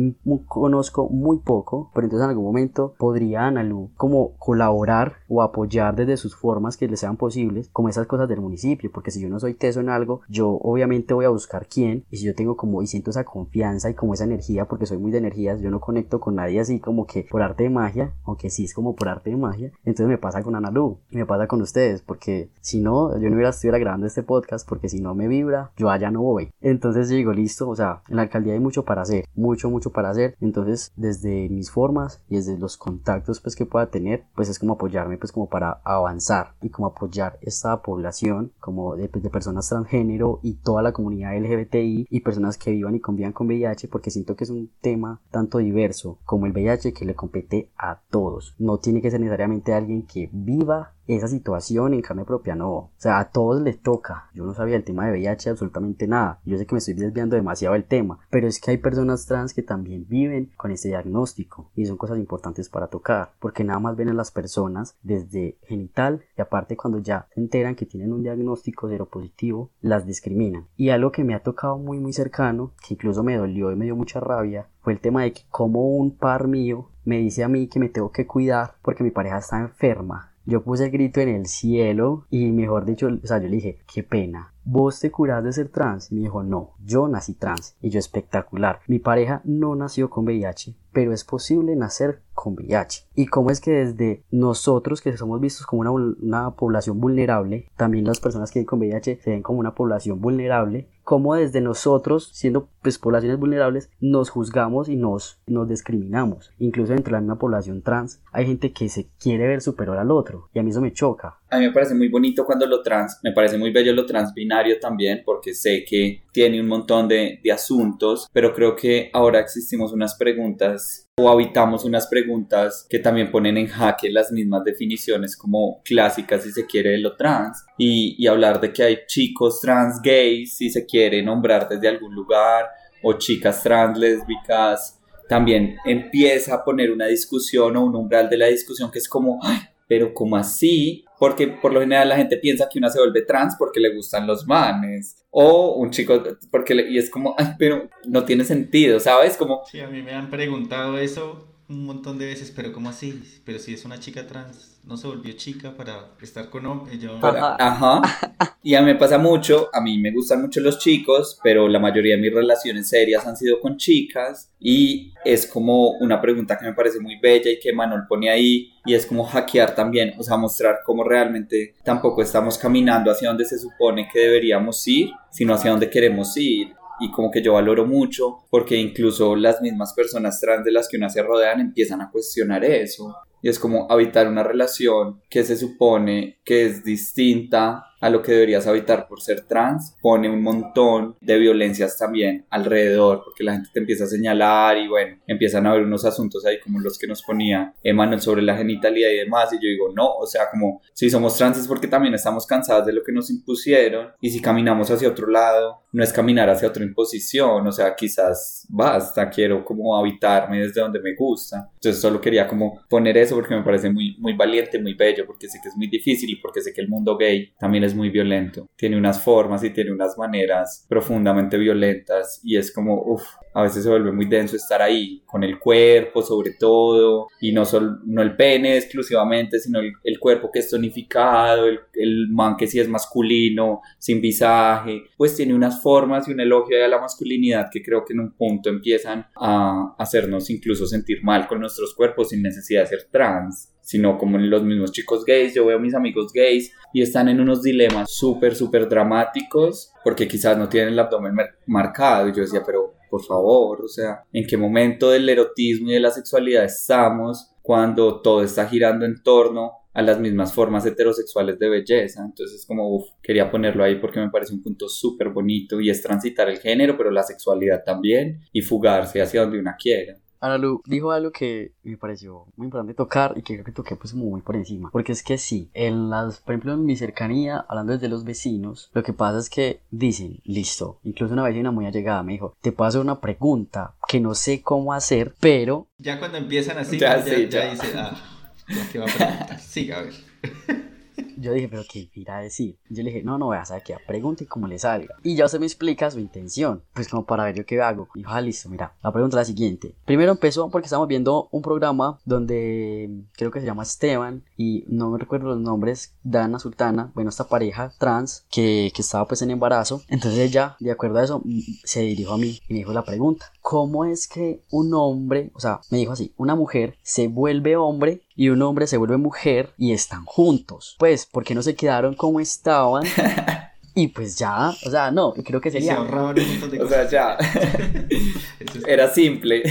conozco muy muy poco, pero entonces en algún momento podría Analu como colaborar o apoyar desde sus formas que le sean posibles, como esas cosas del municipio, porque si yo no soy teso en algo, yo obviamente voy a buscar quién, y si yo tengo como y siento esa confianza y como esa energía, porque soy muy de energías, yo no conecto con nadie así como que por arte de magia, aunque sí es como por arte de magia, entonces me pasa con Analu me pasa con ustedes, porque si no, yo no hubiera estuviera grabando este podcast, porque si no me vibra, yo allá no voy. Entonces digo, listo, o sea, en la alcaldía hay mucho para hacer, mucho, mucho para hacer, entonces desde desde mis formas y desde los contactos pues que pueda tener pues es como apoyarme pues como para avanzar y como apoyar esta población como de, pues, de personas transgénero y toda la comunidad LGBTI y personas que vivan y convivan con VIH porque siento que es un tema tanto diverso como el VIH que le compete a todos. No tiene que ser necesariamente alguien que viva esa situación en carne propia, no. O sea, a todos les toca. Yo no sabía el tema de VIH absolutamente nada. Yo sé que me estoy desviando demasiado del tema, pero es que hay personas trans que también viven con este diagnóstico y son cosas importantes para tocar, porque nada más ven a las personas desde genital y aparte cuando ya se enteran que tienen un diagnóstico seropositivo, las discriminan. Y algo que me ha tocado muy muy cercano, que incluso me dolió y me dio mucha rabia, fue el tema de que como un par mío me dice a mí que me tengo que cuidar porque mi pareja está enferma yo puse el grito en el cielo y mejor dicho, o sea, yo le dije, qué pena. ¿Vos te curás de ser trans? Y me dijo, no, yo nací trans. Y yo espectacular. Mi pareja no nació con VIH, pero es posible nacer con VIH. Y cómo es que desde nosotros, que somos vistos como una, una población vulnerable, también las personas que viven con VIH se ven como una población vulnerable, cómo desde nosotros, siendo pues, poblaciones vulnerables, nos juzgamos y nos, nos discriminamos. Incluso dentro de la misma población trans hay gente que se quiere ver superior al otro. Y a mí eso me choca. A mí me parece muy bonito cuando lo trans, me parece muy bello lo trans binario también, porque sé que tiene un montón de, de asuntos, pero creo que ahora existimos unas preguntas o habitamos unas preguntas que también ponen en jaque las mismas definiciones como clásicas si se quiere de lo trans y, y hablar de que hay chicos trans gays si se quiere nombrar desde algún lugar o chicas trans lésbicas. También empieza a poner una discusión o un umbral de la discusión que es como pero como así, porque por lo general la gente piensa que una se vuelve trans porque le gustan los manes, o un chico, porque y es como, ay, pero no tiene sentido, ¿sabes? Como... Sí, a mí me han preguntado eso un montón de veces, pero ¿cómo así? Pero si es una chica trans, no se volvió chica para estar con hombre. Yo... Ajá. Y a mí me pasa mucho, a mí me gustan mucho los chicos, pero la mayoría de mis relaciones serias han sido con chicas y es como una pregunta que me parece muy bella y que Manuel pone ahí y es como hackear también, o sea, mostrar cómo realmente tampoco estamos caminando hacia donde se supone que deberíamos ir, sino hacia donde queremos ir y como que yo valoro mucho porque incluso las mismas personas trans de las que una se rodean empiezan a cuestionar eso. Y es como habitar una relación que se supone que es distinta a lo que deberías habitar por ser trans, pone un montón de violencias también alrededor, porque la gente te empieza a señalar y bueno, empiezan a haber unos asuntos ahí como los que nos ponía Emanuel sobre la genitalidad y demás, y yo digo, no, o sea, como si somos trans es porque también estamos cansadas de lo que nos impusieron, y si caminamos hacia otro lado, no es caminar hacia otra imposición, o sea, quizás basta, quiero como habitarme desde donde me gusta, entonces solo quería como poner eso porque me parece muy, muy valiente, muy bello, porque sé que es muy difícil y porque sé que el mundo gay también es muy violento. Tiene unas formas y tiene unas maneras profundamente violentas y es como, uff, a veces se vuelve muy denso estar ahí, con el cuerpo sobre todo, y no, solo, no el pene exclusivamente, sino el, cuerpo que es tonificado, el, el, man que sí es masculino, sin visaje, pues tiene unas formas y un elogio a la masculinidad que creo que en un punto empiezan a hacernos incluso sentir mal con nuestros cuerpos sin necesidad de ser trans sino como los mismos chicos gays, yo veo a mis amigos gays y están en unos dilemas súper, súper dramáticos porque quizás no tienen el abdomen marcado y yo decía, pero por favor, o sea, ¿en qué momento del erotismo y de la sexualidad estamos cuando todo está girando en torno a las mismas formas heterosexuales de belleza. Entonces, como, quería ponerlo ahí porque me parece un punto súper bonito y es transitar el género, pero la sexualidad también y fugarse hacia donde una quiera. Ana Lu dijo algo que me pareció muy importante tocar y que creo que toqué pues muy por encima. Porque es que sí, en las, por ejemplo en mi cercanía, hablando desde los vecinos, lo que pasa es que dicen, listo, incluso una vecina muy allegada me dijo, te puedo hacer una pregunta que no sé cómo hacer, pero... Ya cuando empiezan así, ya, ya, ya. dice, ah, ya que va a preguntar, siga a ver. [LAUGHS] [LAUGHS] Yo dije, pero ¿qué irá a decir? Yo le dije, no, no, voy a qué, pregunte cómo le salga. Y ya se me explica su intención, pues como para ver yo qué hago. Y dijo, ah, listo, mira, la pregunta es la siguiente. Primero empezó porque estamos viendo un programa donde creo que se llama Esteban y no me recuerdo los nombres, Dana Sultana, bueno, esta pareja trans que, que estaba pues en embarazo. Entonces ella, de acuerdo a eso, se dirigió a mí y me dijo la pregunta, ¿cómo es que un hombre, o sea, me dijo así, una mujer se vuelve hombre y un hombre se vuelve mujer y están juntos. Pues, ¿por qué no se quedaron como estaban? [LAUGHS] Y pues ya, o sea, no, creo que sería. o sea, ya. [LAUGHS] Era simple.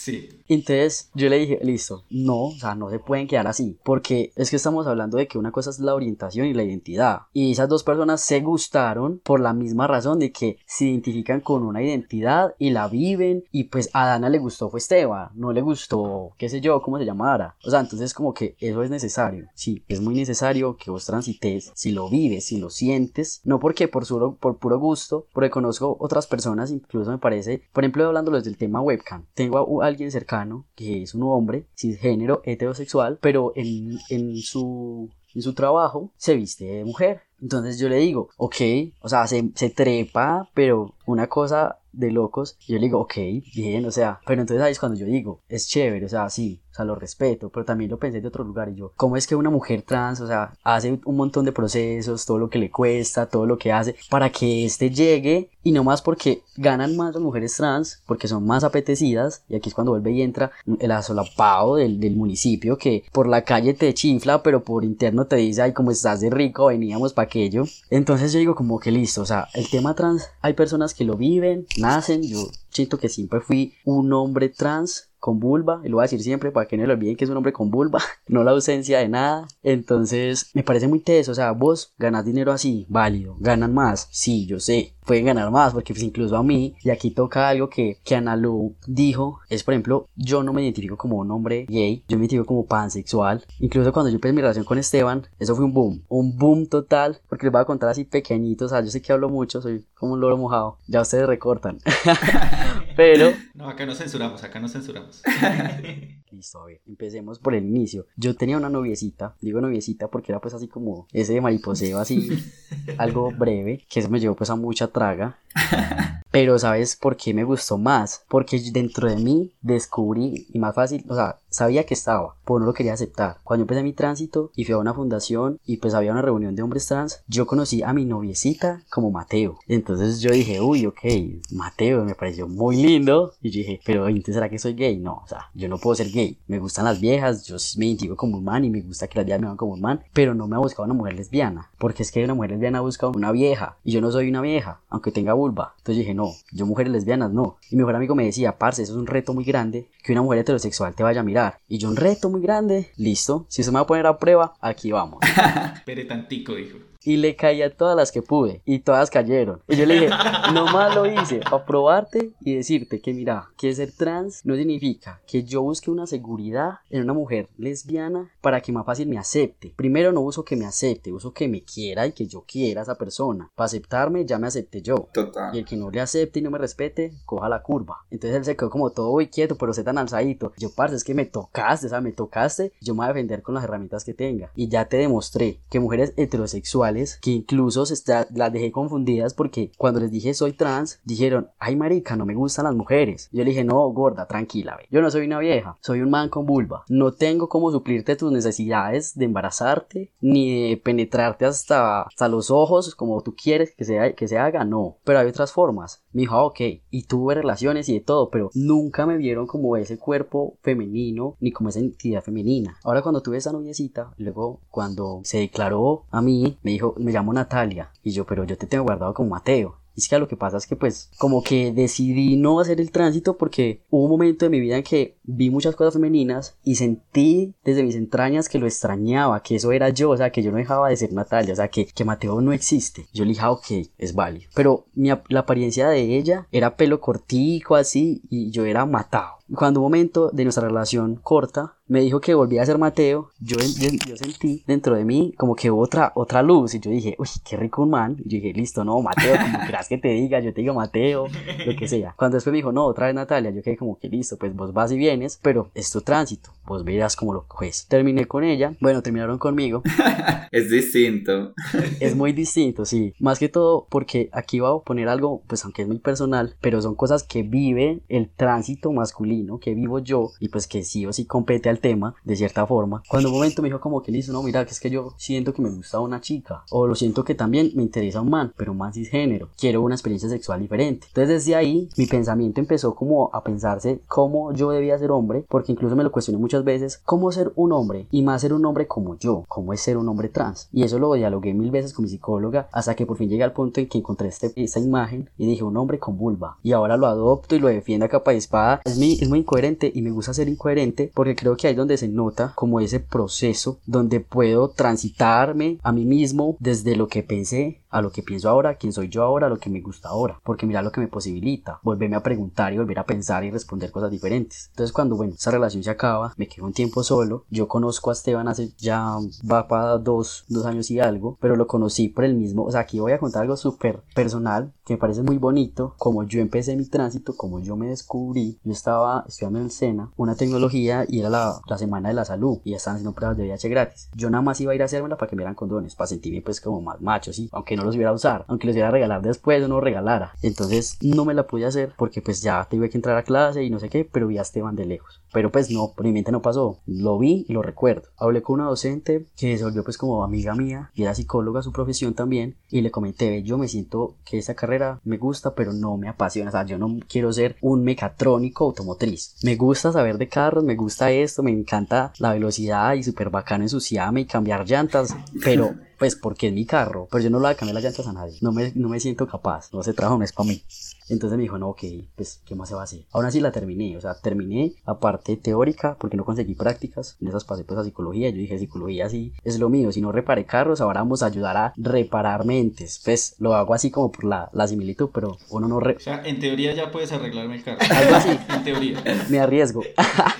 Sí. Entonces yo le dije, listo, no, o sea, no se pueden quedar así, porque es que estamos hablando de que una cosa es la orientación y la identidad. Y esas dos personas se gustaron por la misma razón de que se identifican con una identidad y la viven. Y pues a Dana le gustó fue Esteban, no le gustó, qué sé yo, cómo se llamara. O sea, entonces como que eso es necesario. Sí, es muy necesario que vos transites, si lo vives, si lo sientes, no porque por, su, por puro gusto, porque conozco otras personas, incluso me parece, por ejemplo, hablándoles del tema webcam, tengo a alguien cercano que es un hombre cisgénero heterosexual, pero en, en su en su trabajo se viste de mujer. Entonces yo le digo, ok, o sea, se, se, trepa, pero una cosa de locos. yo le digo, ok, bien, o sea, pero entonces ahí es cuando yo digo, es chévere, o sea, sí, o sea, lo respeto, pero también lo pensé de otro lugar y yo, ¿cómo es que una mujer trans, o sea, hace un montón de procesos, todo lo que le cuesta, todo lo que hace, para que este llegue y no más porque ganan más las mujeres trans, porque son más apetecidas, y aquí es cuando vuelve y entra el asolapado del, del municipio que por la calle te chifla, pero por interno te dice, ay, como estás de rico, veníamos para aquello. Entonces yo digo como que listo, o sea, el tema trans, hay personas que lo viven, nacen, yo siento que siempre fui un hombre trans con vulva, y lo voy a decir siempre para que no lo olviden que es un hombre con vulva, [LAUGHS] no la ausencia de nada. Entonces, me parece muy teso, o sea, vos ganas dinero así, válido, ganan más, sí, yo sé, pueden ganar más, porque pues incluso a mí, y aquí toca algo que, que Ana Lu dijo, es por ejemplo, yo no me identifico como un hombre gay, yo me identifico como pansexual, incluso cuando yo empecé mi relación con Esteban, eso fue un boom, un boom total, porque les voy a contar así pequeñitos, o sea, yo sé que hablo mucho, soy como un loro mojado, ya ustedes recortan, [LAUGHS] [LAUGHS] pero... No, acá no censuramos, acá no censuramos. [LAUGHS] Listo, a ver, empecemos por el inicio. Yo tenía una noviecita, digo noviecita porque era pues así como ese de mariposeo, así [LAUGHS] algo breve, que eso me llevó pues a mucha traga. [LAUGHS] Pero ¿sabes por qué me gustó más? Porque dentro de mí descubrí, y más fácil, o sea, sabía que estaba, pero no lo quería aceptar. Cuando empecé mi tránsito y fui a una fundación y pues había una reunión de hombres trans, yo conocí a mi noviecita como Mateo. Entonces yo dije, uy, ok, Mateo me pareció muy lindo. Y yo dije, pero entonces ¿será que soy gay? No, o sea, yo no puedo ser gay. Me gustan las viejas, yo me identifico como un man y me gusta que las viejas me vean como un man, pero no me ha buscado una mujer lesbiana. Porque es que una mujer lesbiana busca una vieja y yo no soy una vieja, aunque tenga vulva. Entonces dije, no, yo mujeres lesbianas no. Y mi mejor amigo me decía, parce, eso es un reto muy grande que una mujer heterosexual te vaya a mirar. Y yo, un reto muy grande, listo. Si se me va a poner a prueba, aquí vamos. [LAUGHS] Pere tantico, dijo y le caí a todas las que pude y todas cayeron. Y yo le dije, [LAUGHS] nomás lo hice para probarte y decirte que mira, que ser trans no significa que yo busque una seguridad en una mujer lesbiana para que más fácil me acepte. Primero no uso que me acepte, uso que me quiera y que yo quiera a esa persona. Para aceptarme ya me acepte yo. Total. Y el que no le acepte y no me respete, coja la curva. Entonces él se quedó como todo muy quieto, pero se tan alzadito. Yo, parce, es que me tocaste, o sea, me tocaste, yo me voy a defender con las herramientas que tenga. Y ya te demostré que mujeres heterosexuales que incluso se está- las dejé confundidas porque cuando les dije soy trans, dijeron, ay marica, no me gustan las mujeres. Yo le dije, no, gorda, tranquila, ve. Yo no soy una vieja, soy un man con vulva. No tengo cómo suplirte tus necesidades de embarazarte, ni de penetrarte hasta, hasta los ojos como tú quieres que se, ha- que se haga, no. Pero hay otras formas. Me dijo, ah, ok. Y tuve relaciones y de todo, pero nunca me vieron como ese cuerpo femenino, ni como esa entidad femenina. Ahora cuando tuve esa noviecita, luego cuando se declaró a mí, me dijo, me llamo Natalia. Y yo, pero yo te tengo guardado como Mateo. Y es que lo que pasa es que pues como que decidí no hacer el tránsito porque hubo un momento de mi vida en que vi muchas cosas femeninas y sentí desde mis entrañas que lo extrañaba, que eso era yo, o sea, que yo no dejaba de ser Natalia, o sea, que, que Mateo no existe. Yo le dije, ah, ok, es válido. Pero mi la apariencia de ella era pelo cortico así y yo era matado. Cuando un momento de nuestra relación corta me dijo que volvía a ser Mateo, yo, yo, yo sentí dentro de mí como que otra, otra luz y yo dije, uy, qué rico un man. Y yo dije, listo, no, Mateo, como [LAUGHS] quieras que te diga, yo te digo Mateo, lo que sea. Cuando después me dijo, no, otra vez Natalia, yo quedé como que listo, pues vos vas y vienes, pero es tu tránsito, vos verás cómo lo coges. Terminé con ella, bueno, terminaron conmigo, [LAUGHS] Es distinto. [LAUGHS] es muy distinto, sí. Más que todo porque aquí voy a poner algo, pues aunque es muy personal, pero son cosas que vive el tránsito masculino, que vivo yo, y pues que sí o sí compete al tema, de cierta forma. Cuando un momento me dijo como que listo, no, mira, que es que yo siento que me gusta una chica, o lo siento que también me interesa un man, pero un man cisgénero, quiero una experiencia sexual diferente. Entonces desde ahí mi pensamiento empezó como a pensarse cómo yo debía ser hombre, porque incluso me lo cuestioné muchas veces, cómo ser un hombre, y más ser un hombre como yo, cómo es ser un hombre trans. Y eso lo dialogué mil veces con mi psicóloga hasta que por fin llegué al punto en que encontré este, esta imagen y dije un hombre con vulva. Y ahora lo adopto y lo defiendo a capa y espada. Es muy, es muy incoherente y me gusta ser incoherente porque creo que ahí es donde se nota como ese proceso donde puedo transitarme a mí mismo desde lo que pensé a lo que pienso ahora, quién soy yo ahora, a lo que me gusta ahora. Porque mira lo que me posibilita, volverme a preguntar y volver a pensar y responder cosas diferentes. Entonces cuando, bueno, esa relación se acaba, me quedo un tiempo solo. Yo conozco a Esteban hace ya, va para dos, dos años y algo, pero lo conocí por el mismo, o sea, aquí voy a contar algo súper personal que me parece muy bonito, como yo empecé mi tránsito, como yo me descubrí, yo estaba estudiando en el SENA una tecnología y era la, la semana de la salud y ya estaban haciendo pruebas de VIH gratis. Yo nada más iba a ir a hacérmela para que me dieran condones, para sentirme pues como más macho, sí, aunque no los iba a usar, aunque los iba a regalar después no regalara. Entonces no me la pude hacer porque pues ya tuve que entrar a clase y no sé qué, pero vi a Esteban de lejos. Pero pues no, por mi mente no pasó. Lo vi y lo recuerdo. Hablé con una docente que se volvió pues como amiga mía y era psicóloga su profesión también y le comenté, "Ve, yo me siento que esa carrera me gusta pero no me apasiona, o sea, yo no quiero ser un mecatrónico automotriz. Me gusta saber de carros, me gusta esto, me encanta la velocidad y súper bacano ensuciarme y cambiar llantas, pero pues porque es mi carro, pero yo no le voy a cambiar las llantas a nadie, no me, no me siento capaz, no se trabajo, no es para mí. Entonces me dijo, no, ok, pues, ¿qué más se va a hacer? Aún así la terminé, o sea, terminé la parte teórica porque no conseguí prácticas, en esas pasé pues a psicología, yo dije, psicología sí es lo mío, si no reparé carros, ahora vamos a ayudar a reparar mentes, pues lo hago así como por la, la similitud, pero uno no re- O sea, en teoría ya puedes arreglarme el carro. Algo así. [LAUGHS] En teoría. me arriesgo.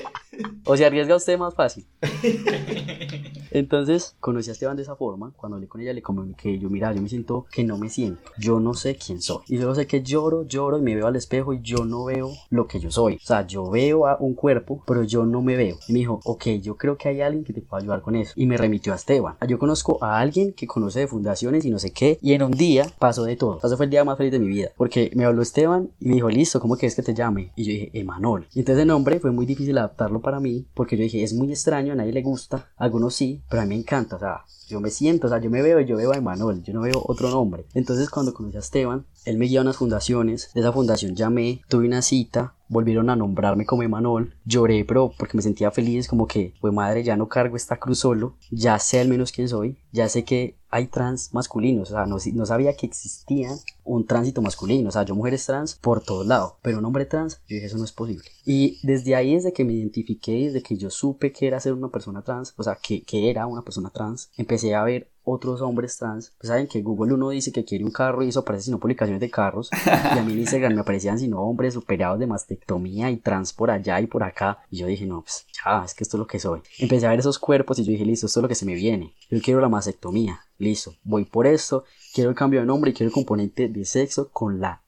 [LAUGHS] o se arriesga usted más fácil. [LAUGHS] Entonces conocí a Esteban de esa forma. Cuando hablé con ella le comuniqué, yo mira, yo me siento que no me siento. Yo no sé quién soy. Y yo sé que lloro, lloro y me veo al espejo y yo no veo lo que yo soy. O sea, yo veo a un cuerpo, pero yo no me veo. Y me dijo, ok, yo creo que hay alguien que te pueda ayudar con eso. Y me remitió a Esteban. Yo conozco a alguien que conoce de fundaciones y no sé qué. Y en un día pasó de todo. O sea, ese fue el día más feliz de mi vida. Porque me habló Esteban y me dijo, listo, ¿cómo quieres que te llame? Y yo dije, Emanol. Y entonces el nombre fue muy difícil adaptarlo para mí. Porque yo dije, es muy extraño, a nadie le gusta. Algunos sí, pero a mí me encanta. O sea, yo me siento, o sea, yo me veo yo veo a Emanuel, yo no veo otro nombre. Entonces cuando conocí a Esteban, él me guía a unas fundaciones, de esa fundación llamé, tuve una cita, volvieron a nombrarme como Emanuel, lloré pero porque me sentía feliz, como que, pues madre, ya no cargo esta cruz solo, ya sé al menos quién soy, ya sé que hay trans masculinos, o sea, no, no sabía que existía un tránsito masculino, o sea, yo mujeres trans por todos lados, pero un hombre trans, yo dije, eso no es posible. Y desde ahí, desde que me identifiqué, desde que yo supe que era ser una persona trans, o sea, que, que era una persona trans, empecé a ver otros hombres trans. Pues saben que Google uno dice que quiere un carro y eso aparece sino publicaciones de carros. Y a mí en Instagram me aparecían sino hombres superados de mastectomía y trans por allá y por acá. Y yo dije, no, pues ya, es que esto es lo que soy. Empecé a ver esos cuerpos y yo dije, listo, esto es lo que se me viene. Yo quiero la mastectomía. Listo, voy por esto. Quiero el cambio de nombre y quiero el componente de sexo con la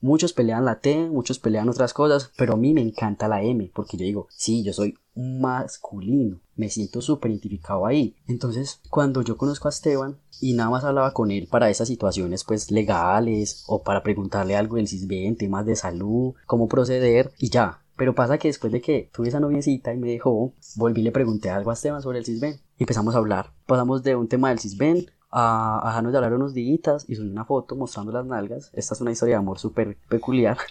Muchos pelean la T, muchos pelean otras cosas, pero a mí me encanta la M, porque yo digo, sí, yo soy masculino, me siento súper identificado ahí. Entonces, cuando yo conozco a Esteban y nada más hablaba con él para esas situaciones pues legales o para preguntarle algo del CISBEN, temas de salud, cómo proceder y ya. Pero pasa que después de que tuve esa noviecita y me dejó, volví y le pregunté algo a Esteban sobre el CISBEN. Empezamos a hablar. Pasamos de un tema del CISBEN a, a dejarnos de hablar unos días y subí una foto mostrando las nalgas. Esta es una historia de amor súper peculiar. [LAUGHS]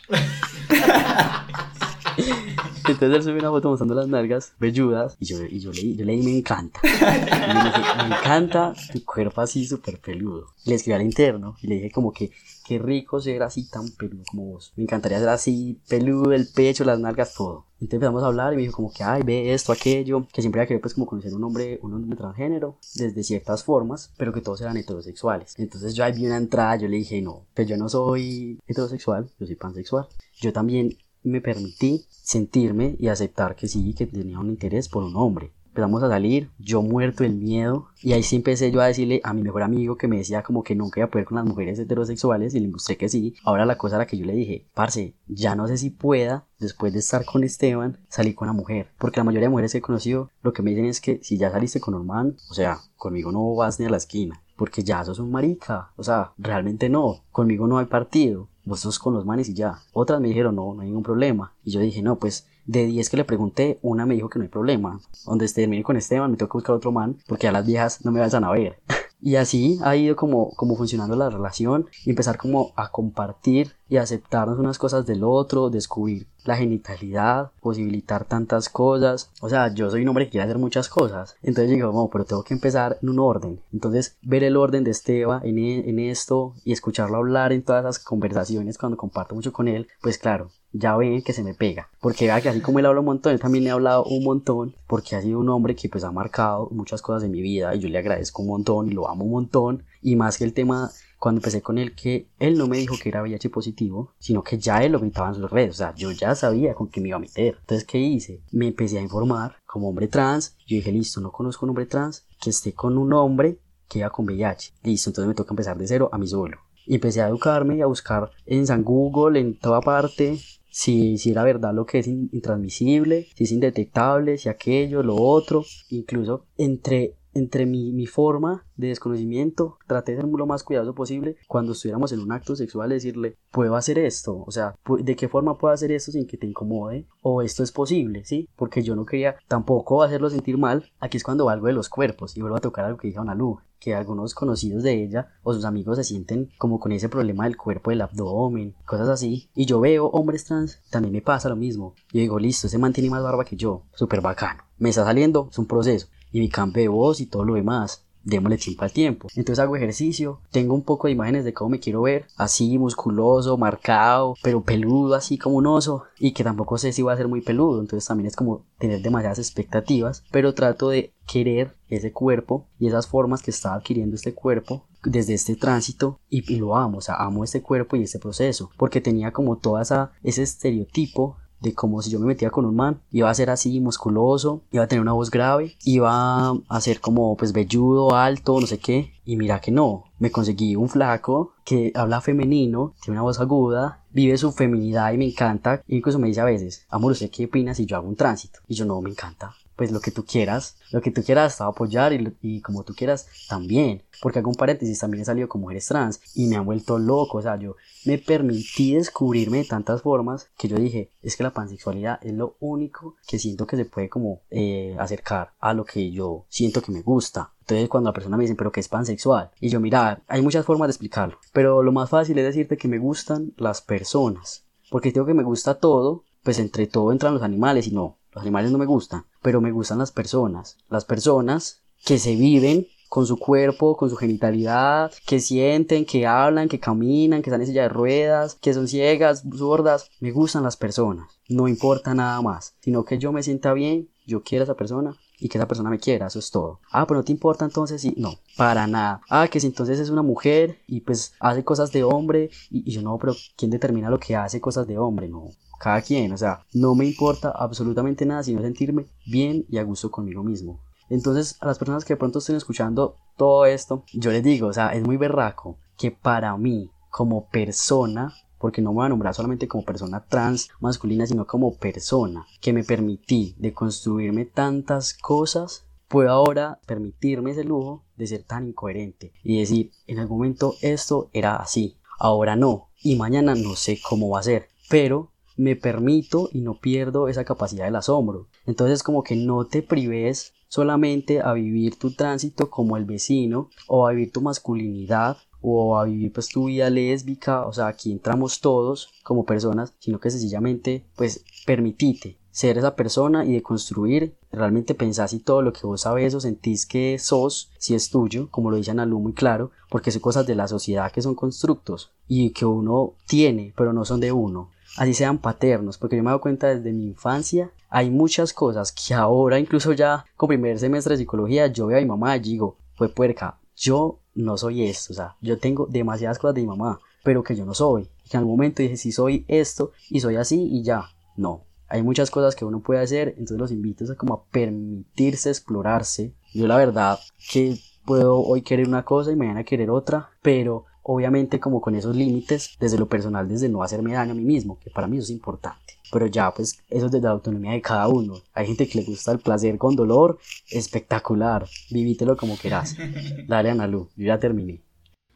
Entonces él subió una foto mostrando las nalgas velludas y yo, y yo, leí, yo leí me encanta. Y le dije, me encanta tu cuerpo así súper peludo. Le escribí al interno y le dije como que qué rico ser así tan peludo como vos. Me encantaría ser así peludo, el pecho, las nalgas, todo. Entonces empezamos a hablar y me dijo como que, ay, ve esto, aquello, que siempre había querido pues como conocer un hombre, un hombre transgénero, desde ciertas formas, pero que todos eran heterosexuales. Entonces yo ahí vi una entrada, yo le dije, no, pues yo no soy heterosexual, yo soy pansexual. Yo también me permití sentirme y aceptar que sí, que tenía un interés por un hombre. Empezamos a salir, yo muerto del miedo, y ahí sí empecé yo a decirle a mi mejor amigo que me decía como que nunca iba a poder con las mujeres heterosexuales, y le mostré que sí. Ahora la cosa era que yo le dije, parce, ya no sé si pueda, después de estar con Esteban, salir con una mujer. Porque la mayoría de mujeres que he conocido, lo que me dicen es que si ya saliste con Norman, o sea, conmigo no vas ni a la esquina. Porque ya sos un marica. O sea, realmente no. Conmigo no hay partido vos sos con los manes y ya. Otras me dijeron, no, no hay ningún problema. Y yo dije, no, pues de 10 que le pregunté, una me dijo que no hay problema. Donde termine con Esteban, me tengo que buscar otro man, porque a las viejas no me van a ver. [LAUGHS] y así ha ido como, como funcionando la relación y empezar como a compartir y aceptarnos unas cosas del otro, descubrir la genitalidad, posibilitar tantas cosas. O sea, yo soy un hombre que quiere hacer muchas cosas. Entonces digo, no, pero tengo que empezar en un orden. Entonces, ver el orden de Esteban en, e, en esto y escucharlo hablar en todas las conversaciones cuando comparto mucho con él, pues claro, ya ven que se me pega. Porque vea que así como él habla un montón, él también le ha hablado un montón, porque ha sido un hombre que pues ha marcado muchas cosas en mi vida y yo le agradezco un montón y lo amo un montón. Y más que el tema cuando empecé con él que él no me dijo que era VIH positivo, sino que ya él lo gritaba en sus redes, o sea, yo ya sabía con qué me iba a meter. Entonces, ¿qué hice? Me empecé a informar como hombre trans, yo dije, listo, no conozco un hombre trans que esté con un hombre que iba con VIH. Listo, entonces me toca empezar de cero a mí solo. Y empecé a educarme y a buscar en San Google, en toda parte, si, si era verdad lo que es intransmisible, si es indetectable, si aquello, lo otro. Incluso entre entre mi, mi, forma de desconocimiento, traté de ser lo más cuidadoso posible cuando estuviéramos en un acto sexual, decirle, puedo hacer esto, o sea, ¿de qué forma puedo hacer esto sin que te incomode? O esto es posible, ¿sí? Porque yo no quería tampoco hacerlo sentir mal. Aquí es cuando valgo de los cuerpos y vuelvo a tocar algo que dijo Ana Lu, que algunos conocidos de ella o sus amigos se sienten como con ese problema del cuerpo, del abdomen, cosas así. Y yo veo hombres trans, también me pasa lo mismo. Yo digo, listo, ese man tiene más barba que yo, súper bacano. Me está saliendo, es un proceso y mi cambio de voz y todo lo demás. Démosle tiempo al tiempo. Entonces hago ejercicio, tengo un poco de imágenes de cómo me quiero ver, así musculoso, marcado, pero peludo, así como un oso, y que tampoco sé si va a ser muy peludo, entonces también es como tener demasiadas expectativas, pero trato de querer ese cuerpo y esas formas que está adquiriendo este cuerpo desde este tránsito y, lo amo, o sea, amo este cuerpo y este proceso, porque tenía como toda esa, ese estereotipo de como si yo me metía con un man, iba a ser así musculoso, iba a tener una voz grave, iba a ser como pues velludo, alto, no sé qué, y mira que no, me conseguí un flaco que habla femenino, tiene una voz aguda, vive su feminidad y me encanta, incluso me dice a veces, amor, ¿usted qué opina si yo hago un tránsito? Y yo no, me encanta, pues lo que tú quieras, lo que tú quieras, apoyar y, y, como tú quieras también. Porque hago un paréntesis, también he salido con mujeres trans y me han vuelto loco, o sea, yo me permití descubrirme de tantas formas que yo dije, es que la pansexualidad es lo único que siento que se puede como eh, acercar a lo que yo siento que me gusta. Entonces cuando la persona me dice, pero ¿qué es pansexual? Y yo, mira, hay muchas formas de explicarlo, pero lo más fácil es decirte que me gustan las personas. Porque tengo que me gusta todo, pues entre todo entran los animales y no, los animales no me gustan, pero me gustan las personas. Las personas que se viven con su cuerpo, con su genitalidad, que sienten, que hablan, que caminan, que están en silla de ruedas, que son ciegas, sordas. Me gustan las personas. No importa nada más, sino que yo me sienta bien, yo quiero a esa persona y que esa persona me quiera, eso es todo. Ah, pero no te importa entonces si no, para nada. Ah, que si entonces es una mujer y pues hace cosas de hombre y, y yo no, pero ¿quién determina lo que hace cosas de hombre? No, cada quien, o sea, no me importa absolutamente nada sino sentirme bien y a gusto conmigo mismo. Entonces, a las personas que de pronto estén escuchando todo esto, yo les digo, o sea, es muy berraco que para mí, como persona, porque no me voy a nombrar solamente como persona trans masculina, sino como persona, que me permití de construirme tantas cosas, puedo ahora permitirme ese lujo de ser tan incoherente y decir, en algún momento esto era así, ahora no, y mañana no sé cómo va a ser, pero me permito y no pierdo esa capacidad del asombro. Entonces como que no te prives solamente a vivir tu tránsito como el vecino o a vivir tu masculinidad o a vivir pues tu vida lésbica, o sea, aquí entramos todos como personas, sino que sencillamente pues permitite ser esa persona y de construir, realmente pensar si todo lo que vos sabes o sentís que sos, si es tuyo, como lo dice Analu muy claro, porque son cosas de la sociedad que son constructos y que uno tiene, pero no son de uno así sean paternos, porque yo me he dado cuenta desde mi infancia, hay muchas cosas que ahora, incluso ya con primer semestre de psicología, yo veo a mi mamá y digo, fue puerca, yo no soy esto, o sea, yo tengo demasiadas cosas de mi mamá, pero que yo no soy. Y que en algún momento dije, si soy esto y soy así y ya, no. Hay muchas cosas que uno puede hacer, entonces los invito a como a permitirse explorarse. Yo la verdad que puedo hoy querer una cosa y mañana querer otra, pero obviamente como con esos límites desde lo personal, desde no hacerme daño a mí mismo, que para mí eso es importante. Pero ya, pues eso es desde la autonomía de cada uno. Hay gente que le gusta el placer con dolor, espectacular. Vivítelo como quieras. [LAUGHS] Dale, Analu, yo ya terminé.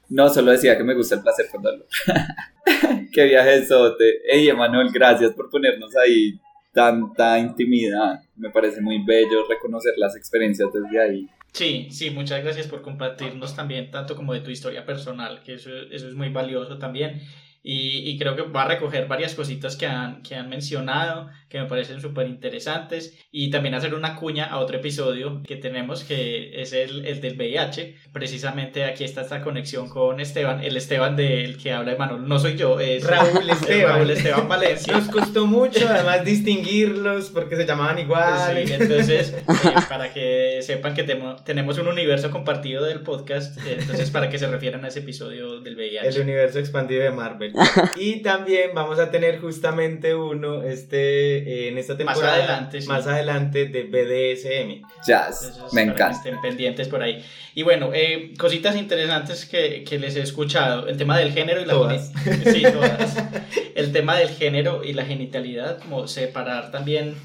No, solo decía que me gusta el placer con dolor. [LAUGHS] Qué viaje sote. Ey, Emanuel, gracias por ponernos ahí tanta intimidad. Me parece muy bello reconocer las experiencias desde ahí. Sí, sí, muchas gracias por compartirnos también tanto como de tu historia personal, que eso, eso es muy valioso también. Y, y, creo que va a recoger varias cositas que han, que han mencionado, que me parecen súper interesantes, y también hacer una cuña a otro episodio que tenemos, que es el, el, del VIH. Precisamente aquí está esta conexión con Esteban, el Esteban del que habla Emanuel, no soy yo, es Raúl [LAUGHS] Esteban. Raúl Esteban Valencia. Nos costó mucho además distinguirlos porque se llamaban igual. Sí, entonces, eh, para que sepan que tenemos un universo compartido del podcast, eh, entonces para que se refieran a ese episodio del VIH. El universo expandido de Marvel. [LAUGHS] y también vamos a tener justamente uno este, en esta temporada. Más adelante, sí. Más adelante de BDSM. Jazz, me encanta. estén pendientes por ahí. Y bueno, eh, cositas interesantes que, que, les he escuchado. El tema del género y la todas. Sí, todas. El tema del género y la genitalidad, como separar también.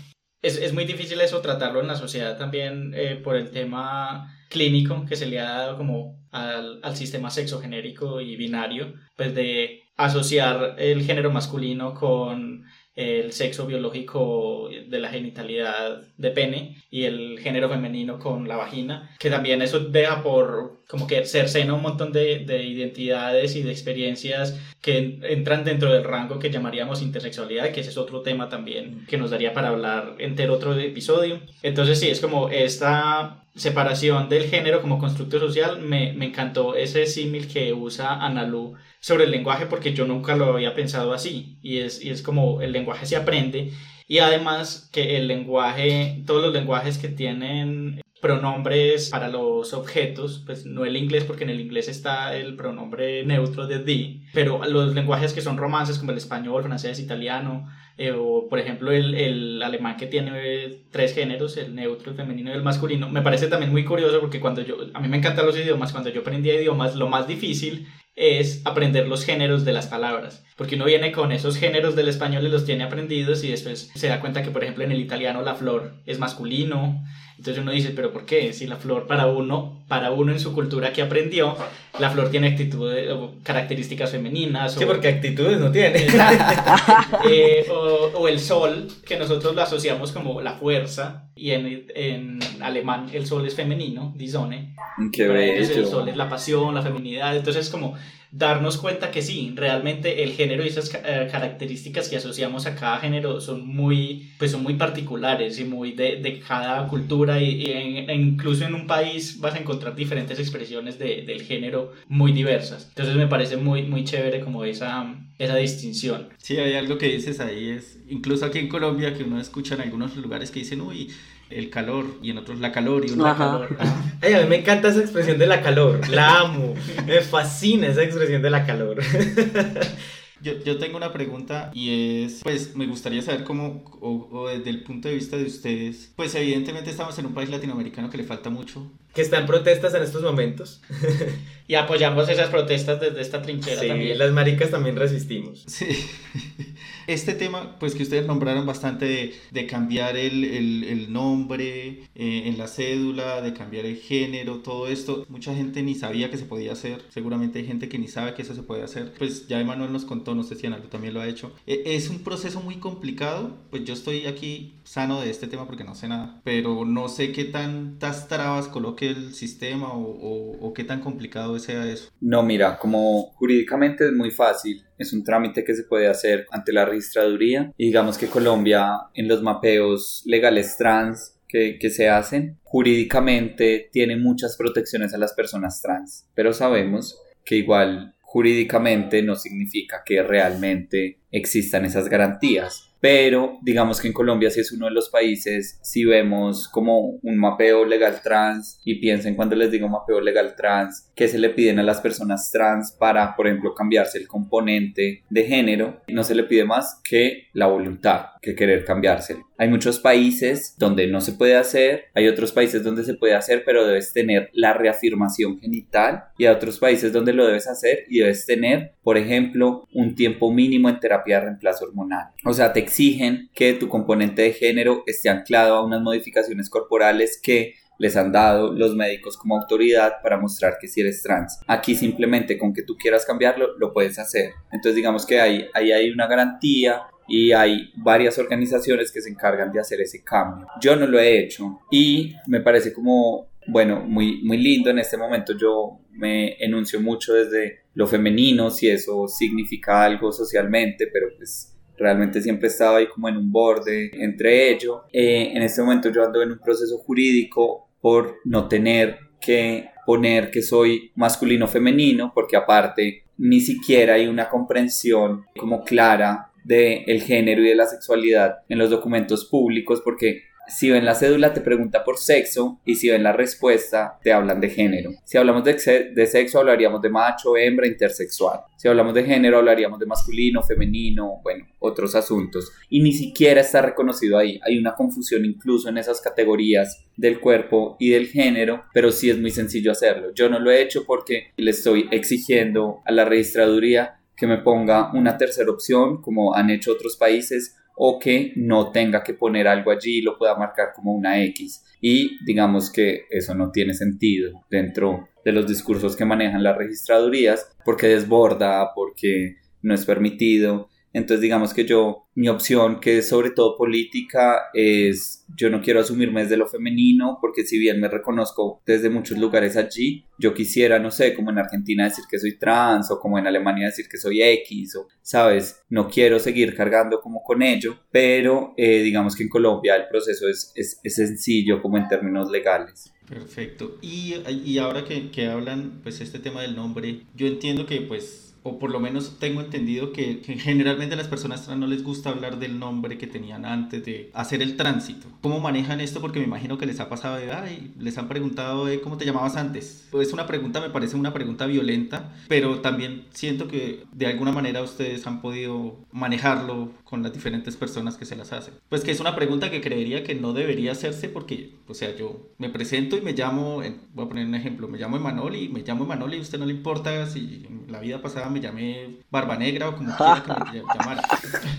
Es, es muy difícil eso tratarlo en la sociedad también eh, por el tema clínico que se le ha dado como al, al sistema sexogenérico y binario, pues de asociar el género masculino con el sexo biológico de la genitalidad de pene y el género femenino con la vagina, que también eso deja por como que cercena un montón de, de identidades y de experiencias que entran dentro del rango que llamaríamos intersexualidad, que ese es otro tema también que nos daría para hablar entero otro episodio. Entonces sí, es como esta separación del género como constructo social, me, me encantó ese símil que usa Analu sobre el lenguaje porque yo nunca lo había pensado así y es, y es como el lenguaje se aprende y además que el lenguaje, todos los lenguajes que tienen pronombres para los objetos, pues no el inglés porque en el inglés está el pronombre neutro de the, pero los lenguajes que son romances como el español, francés, italiano, eh, o por ejemplo el, el, alemán que tiene tres géneros, el neutro, el femenino y el masculino, me parece también muy curioso porque cuando yo, a mí me encantan los idiomas, cuando yo aprendía idiomas, lo más difícil es aprender los géneros de las palabras, porque uno viene con esos géneros del español y los tiene aprendidos y después se da cuenta que, por ejemplo, en el italiano la flor es masculino, entonces uno dice, pero ¿por qué? Si la flor para uno, para uno en su cultura que aprendió, la flor tiene actitudes o características femeninas. Sí, porque actitudes no tiene. [LAUGHS] [LAUGHS] eh, o, o, el sol, que nosotros lo asociamos como la fuerza, y en, en alemán el sol es femenino, die Sonne. Qué bello. el sol es la pasión, la feminidad, entonces como darnos cuenta que sí, realmente el género y esas eh, características que asociamos a cada género son muy, pues son muy particulares y muy de, de cada cultura y, e incluso en un país vas a encontrar diferentes expresiones de, del género muy diversas. Entonces me parece muy, muy chévere como esa, esa distinción. Sí, hay algo que dices ahí, es incluso aquí en Colombia que uno escucha en algunos lugares que dicen, uy, el calor, y en otros la calor, y Ajá. calor. [LAUGHS] Ay, a mí me encanta esa expresión de la calor, la amo, me fascina esa expresión de la calor. [LAUGHS] Yo, yo tengo una pregunta y es, pues me gustaría saber cómo, o, o desde el punto de vista de ustedes, pues evidentemente estamos en un país latinoamericano que le falta mucho que está en protestas en estos momentos. [LAUGHS] y apoyamos esas protestas desde esta trinchera sí, también. las maricas también resistimos. Sí. [LAUGHS] Este tema, pues que ustedes nombraron bastante de, de cambiar el, el, el nombre eh, en la cédula, de cambiar el género, todo esto, mucha gente ni sabía que se podía hacer. Seguramente hay gente que ni sabe que eso se puede hacer. Pues ya Emanuel nos contó, no sé si Analu también lo ha hecho. Eh, es un proceso muy complicado. Pues yo estoy aquí sano de este tema porque no sé nada, pero no sé qué tantas trabas el sistema o qué tan complicado sea eso. No, mira, como jurídicamente es muy fácil es un trámite que se puede hacer ante la registraduría y digamos que Colombia en los mapeos legales trans que, que, se hacen jurídicamente tiene muchas protecciones a las personas trans, pero sabemos que igual jurídicamente no significa que realmente existan esas garantías. Pero digamos que en Colombia sí es uno de los países, si vemos como un mapeo legal trans y piensen cuando les digo mapeo legal trans, que se le piden a las personas trans para, por ejemplo, cambiarse el componente de género, no se le pide más que la voluntad, que querer cambiárselo. Hay muchos países donde no se puede hacer, hay otros países donde se puede hacer, pero debes tener la reafirmación genital y hay otros países donde lo debes hacer y debes tener, por ejemplo, un tiempo mínimo en terapia de reemplazo hormonal. O sea, te exigen que tu componente de género esté anclado a unas modificaciones corporales que les han dado los médicos como autoridad para mostrar que si eres trans. Aquí simplemente con que tú quieras cambiarlo, lo puedes hacer. Entonces digamos que ahí, ahí hay una garantía y hay varias organizaciones que se encargan de hacer ese cambio. Yo no lo he hecho y me parece como, bueno, muy, muy lindo en este momento. Yo me enuncio mucho desde lo femenino, si eso significa algo socialmente, pero pues realmente siempre he estado ahí como en un borde entre ello. Eh, en este momento yo ando en un proceso jurídico por no tener que poner que soy masculino femenino, porque aparte ni siquiera hay una comprensión como clara del el género y de la sexualidad en los documentos públicos, porque si ven la cédula te pregunta por sexo y si ven la respuesta te hablan de género. Si hablamos de, de, sexo hablaríamos de macho, hembra, intersexual. Si hablamos de género hablaríamos de masculino, femenino, bueno, otros asuntos. Y ni siquiera está reconocido ahí. Hay una confusión incluso en esas categorías del cuerpo y del género, pero sí es muy sencillo hacerlo. Yo no lo he hecho porque le estoy exigiendo a la registraduría que me ponga una tercera opción como han hecho otros países o que no tenga que poner algo allí y lo pueda marcar como una X. Y digamos que eso no tiene sentido dentro de los discursos que manejan las registradurías porque desborda, porque no es permitido. Entonces digamos que yo, mi opción que es sobre todo política es, yo no quiero asumirme desde lo femenino porque si bien me reconozco desde muchos lugares allí, yo quisiera, no sé, como en Argentina decir que soy trans o como en Alemania decir que soy X o, sabes, no quiero seguir cargando como con ello, pero eh, digamos que en Colombia el proceso es, es, es sencillo como en términos legales. Perfecto. Y, y ahora que, que hablan, pues este tema del nombre, yo entiendo que pues o por lo menos tengo entendido que, generalmente a las personas trans no les gusta hablar del nombre que tenían antes de hacer el tránsito. ¿Cómo manejan esto? Porque me imagino que les ha pasado de, ay, les han preguntado de cómo te llamabas antes. Pues una pregunta, me parece una pregunta violenta, pero también siento que de alguna manera ustedes han podido manejarlo con las diferentes personas que se las hacen. Pues que es una pregunta que creería que no debería hacerse porque, o sea, yo me presento y me llamo, voy a poner un ejemplo, me llamo Emanuel y me llamo Emanuel y a usted no le importa si en la vida pasada me llamé Barba Negra o como quiera que me [LAUGHS] llamara.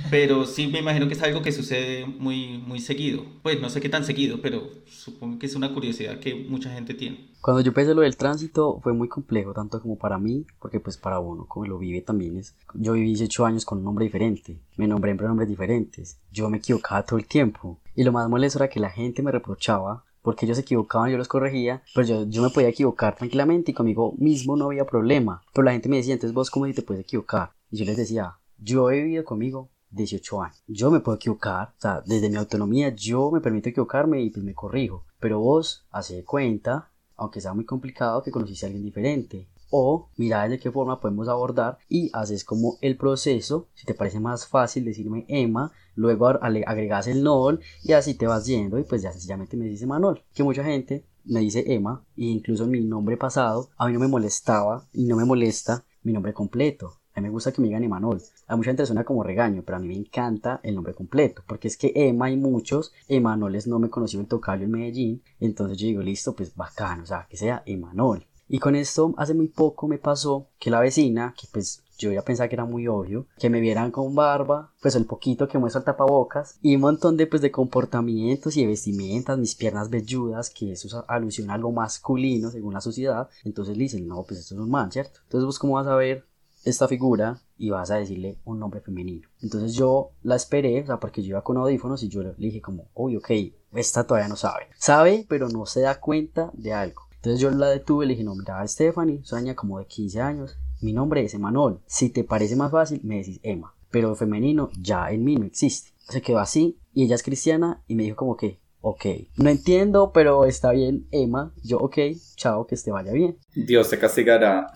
Pero sí me imagino que es algo que sucede muy, muy seguido. Pues no sé qué tan seguido, pero supongo que es una curiosidad que mucha gente tiene. Cuando yo pensé lo del tránsito fue muy complejo, tanto como para mí, porque pues para uno, como lo vive también es... Yo viví 18 años con un nombre diferente, me nombré en pronombres diferentes, yo me equivocaba todo el tiempo. Y lo más molesto era que la gente me reprochaba porque ellos se equivocaban, yo los corregía, pero yo, yo me podía equivocar tranquilamente y conmigo mismo no había problema. Pero la gente me decía, entonces vos cómo si te puedes equivocar. Y yo les decía, yo he vivido conmigo 18 años. Yo me puedo equivocar, o sea, desde mi autonomía yo me permito equivocarme y pues me corrijo. Pero vos, hace cuenta, aunque sea muy complicado, que conociste a alguien diferente. O mira de qué forma podemos abordar y haces como el proceso, si te parece más fácil decirme Emma, luego agregas el NOL y así te vas yendo y pues ya sencillamente me dice Manuel, que mucha gente me dice Emma e incluso mi nombre pasado a mí no me molestaba y no me molesta mi nombre completo. Me gusta que me digan Emanol. A mucha gente suena como regaño, pero a mí me encanta el nombre completo, porque es que Emma hay muchos, Emanol es no me conocí el tocayo en Medellín, entonces yo digo, listo, pues bacano, o sea, que sea Emanol. Y con esto hace muy poco me pasó que la vecina, que pues yo ya pensaba que era muy obvio, que me vieran con barba, pues el poquito que muestra el tapabocas y un montón de pues de comportamientos y de vestimentas, mis piernas velludas, que eso es alusión a algo masculino según la sociedad, entonces le dicen, no, pues esto es un man, ¿cierto? Entonces vos cómo vas a ver esta figura y vas a decirle un nombre femenino. Entonces yo la esperé, o sea, porque yo iba con audífonos y yo le dije como, uy, ok, esta todavía no sabe. Sabe, pero no se da cuenta de algo. Entonces yo la detuve y le dije, no, mira, Stephanie, sueña como de 15 años, mi nombre es Emanuel, si te parece más fácil, me decís Emma, pero femenino ya en mí no existe. Se quedó así y ella es cristiana y me dijo como que, ok, no entiendo, pero está bien Emma, yo ok, chao, que te vaya bien. Dios te castigará.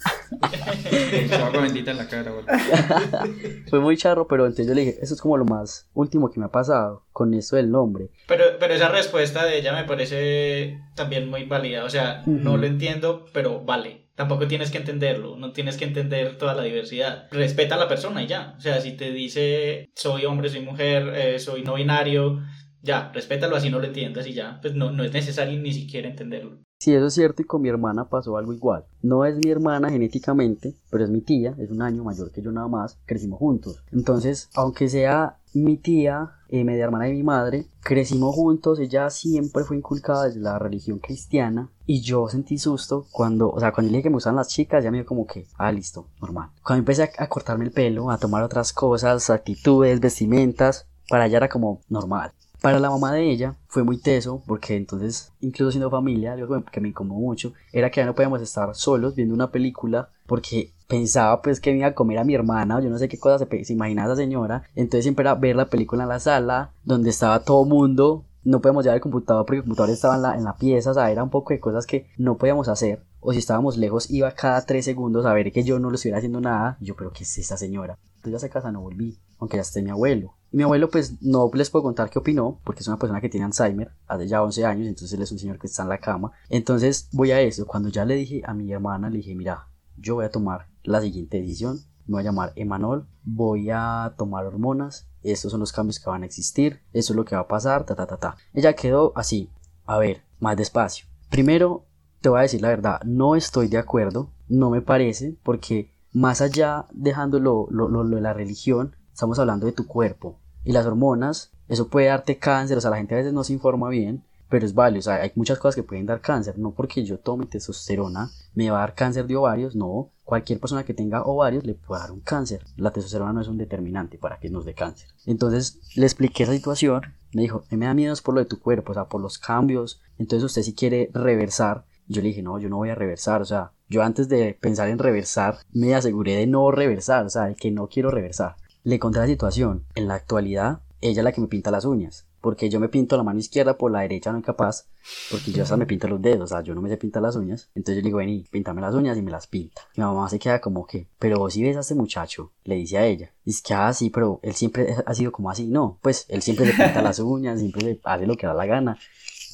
agua bendita en la cara, [LAUGHS] Fue muy charro, pero entonces yo le dije, eso es como lo más último que me ha pasado con eso del nombre. Pero, pero esa respuesta de ella me parece también muy válida. O sea, no lo entiendo, pero vale. Tampoco tienes que entenderlo, no tienes que entender toda la diversidad. Respeta a la persona y ya. O sea, si te dice soy hombre, soy mujer, eh, soy no binario, ya, respétalo así no lo entiendas y ya. Pues no, no es necesario ni siquiera entenderlo. Sí, eso es cierto y con mi hermana pasó algo igual. No es mi hermana genéticamente, pero es mi tía, es un año mayor que yo nada más, crecimos juntos. Entonces, aunque sea mi tía, eh, media hermana de mi madre, crecimos juntos, ella siempre fue inculcada desde la religión cristiana y yo sentí susto cuando, o sea, cuando dije que me usaban las chicas, ya me dio como que, ah, listo, normal. Cuando empecé a cortarme el pelo, a tomar otras cosas, actitudes, vestimentas, para ella era como normal. Para la mamá de ella fue muy teso, porque entonces, incluso siendo familia, algo que me incomodó mucho, era que ya no podíamos estar solos viendo una película, porque pensaba pues que iba a comer a mi hermana, o yo no sé qué cosa se, se imaginaba esa señora, entonces siempre era ver la película en la sala, donde estaba todo mundo, no podíamos llevar el computador porque el computador estaba en la, en la pieza, o sea, era un poco de cosas que no podíamos hacer, o si estábamos lejos iba cada tres segundos a ver que yo no lo estuviera haciendo nada, yo, pero ¿qué es esta señora? Entonces ya se casa no volví, aunque ya esté mi abuelo. Mi abuelo pues no les puedo contar qué opinó, porque es una persona que tiene Alzheimer, hace ya 11 años, entonces él es un señor que está en la cama. Entonces voy a eso, cuando ya le dije a mi hermana, le dije, mira, yo voy a tomar la siguiente decisión, me voy a llamar Emanol, voy a tomar hormonas, estos son los cambios que van a existir, eso es lo que va a pasar, ta ta ta ta. Ella quedó así, a ver, más despacio. Primero, te voy a decir la verdad, no estoy de acuerdo, no me parece, porque más allá dejando lo, lo, lo, de la religión, estamos hablando de tu cuerpo. Y las hormonas, eso puede darte cáncer, o sea, la gente a veces no se informa bien, pero es válido, o sea, hay muchas cosas que pueden dar cáncer, no porque yo tome testosterona me va a dar cáncer de ovarios, no, cualquier persona que tenga ovarios le puede dar un cáncer, la testosterona no es un determinante para que nos dé cáncer. Entonces le expliqué esa situación, me dijo, me da miedo por lo de tu cuerpo, o sea, por los cambios, entonces usted si quiere reversar, yo le dije, no, yo no voy a reversar, o sea, yo antes de pensar en reversar, me aseguré de no reversar, o sea, de que no quiero reversar. Le conté la situación, en la actualidad, ella es la que me pinta las uñas, porque yo me pinto la mano izquierda, por la derecha no capaz, porque yo hasta me pinto los dedos, o sea, yo no me sé pintar las uñas, entonces yo le digo, vení, píntame las uñas y me las pinta. Mi mamá se queda como que, pero vos si ves a este muchacho, le dice a ella, dice que ah, sí, pero él siempre ha sido como así, no, pues él siempre le pinta las uñas, siempre hace lo que da la gana,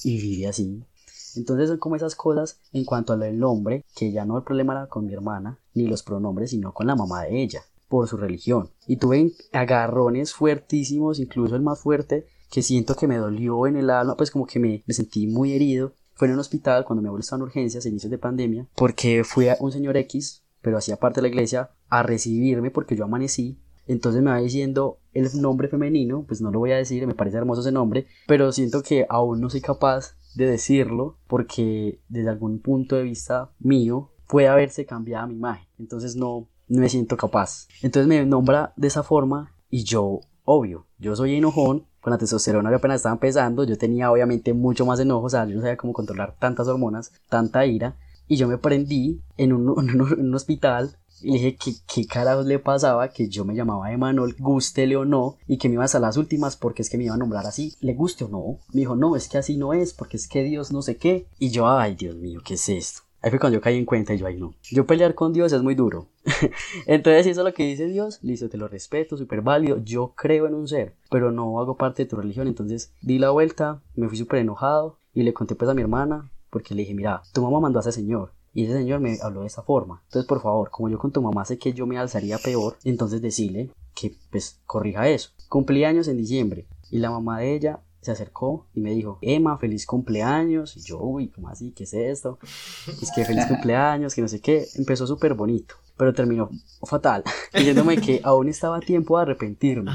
y vive así, entonces son como esas cosas en cuanto a lo del nombre, que ya no el problema era con mi hermana, ni los pronombres, sino con la mamá de ella, por su religión. Y tuve agarrones fuertísimos, incluso el más fuerte, que siento que me dolió en el alma, pues como que me, sentí muy herido. Fue en un hospital cuando mi abuelo estaba en urgencias, inicios de pandemia, porque fui a un señor X, pero hacía parte de la iglesia, a recibirme porque yo amanecí entonces me va diciendo el nombre femenino, pues no lo voy a decir, me parece hermoso ese nombre, pero siento que aún no soy capaz de decirlo porque desde algún punto de vista mío puede haberse cambiado mi imagen. Entonces no, no me siento capaz. Entonces me nombra de esa forma y yo, obvio, yo soy enojón. Con la testosterona que apenas estaba empezando, yo tenía obviamente mucho más enojo, o sea, yo no sabía cómo controlar tantas hormonas, tanta ira, y yo me prendí en un, [LAUGHS] hospital y le dije que qué carajos le pasaba, que yo me llamaba Emanuel, gústele o no, y que me iba a las últimas porque es que me iba a nombrar así, le guste o no. Me dijo, no, es que así no es, porque es que Dios no sé qué. Y yo, ay, Dios mío, ¿qué es esto? Ahí fue cuando yo caí en cuenta y yo, ay, no. Yo pelear con Dios es muy duro. [LAUGHS] Entonces, si eso es lo que dice Dios, listo, te lo respeto, súper válido. Yo creo en un ser, pero no hago parte de tu religión. Entonces, di la vuelta, me fui súper enojado y le conté pues a mi hermana, porque le dije, mira, tu mamá mandó a ese señor Y ese señor me habló de esa forma. Entonces, por favor, como yo con tu mamá sé que yo me alzaría peor, entonces decirle que pues corrija eso. Cumplí años en diciembre y la mamá de ella se acercó y me dijo, Emma, feliz cumpleaños. Y yo, uy, ¿cómo así? ¿Qué es esto? Es que feliz cumpleaños, que no sé qué. Empezó súper bonito, pero terminó fatal, [LAUGHS] diciéndome que aún estaba a tiempo de arrepentirme.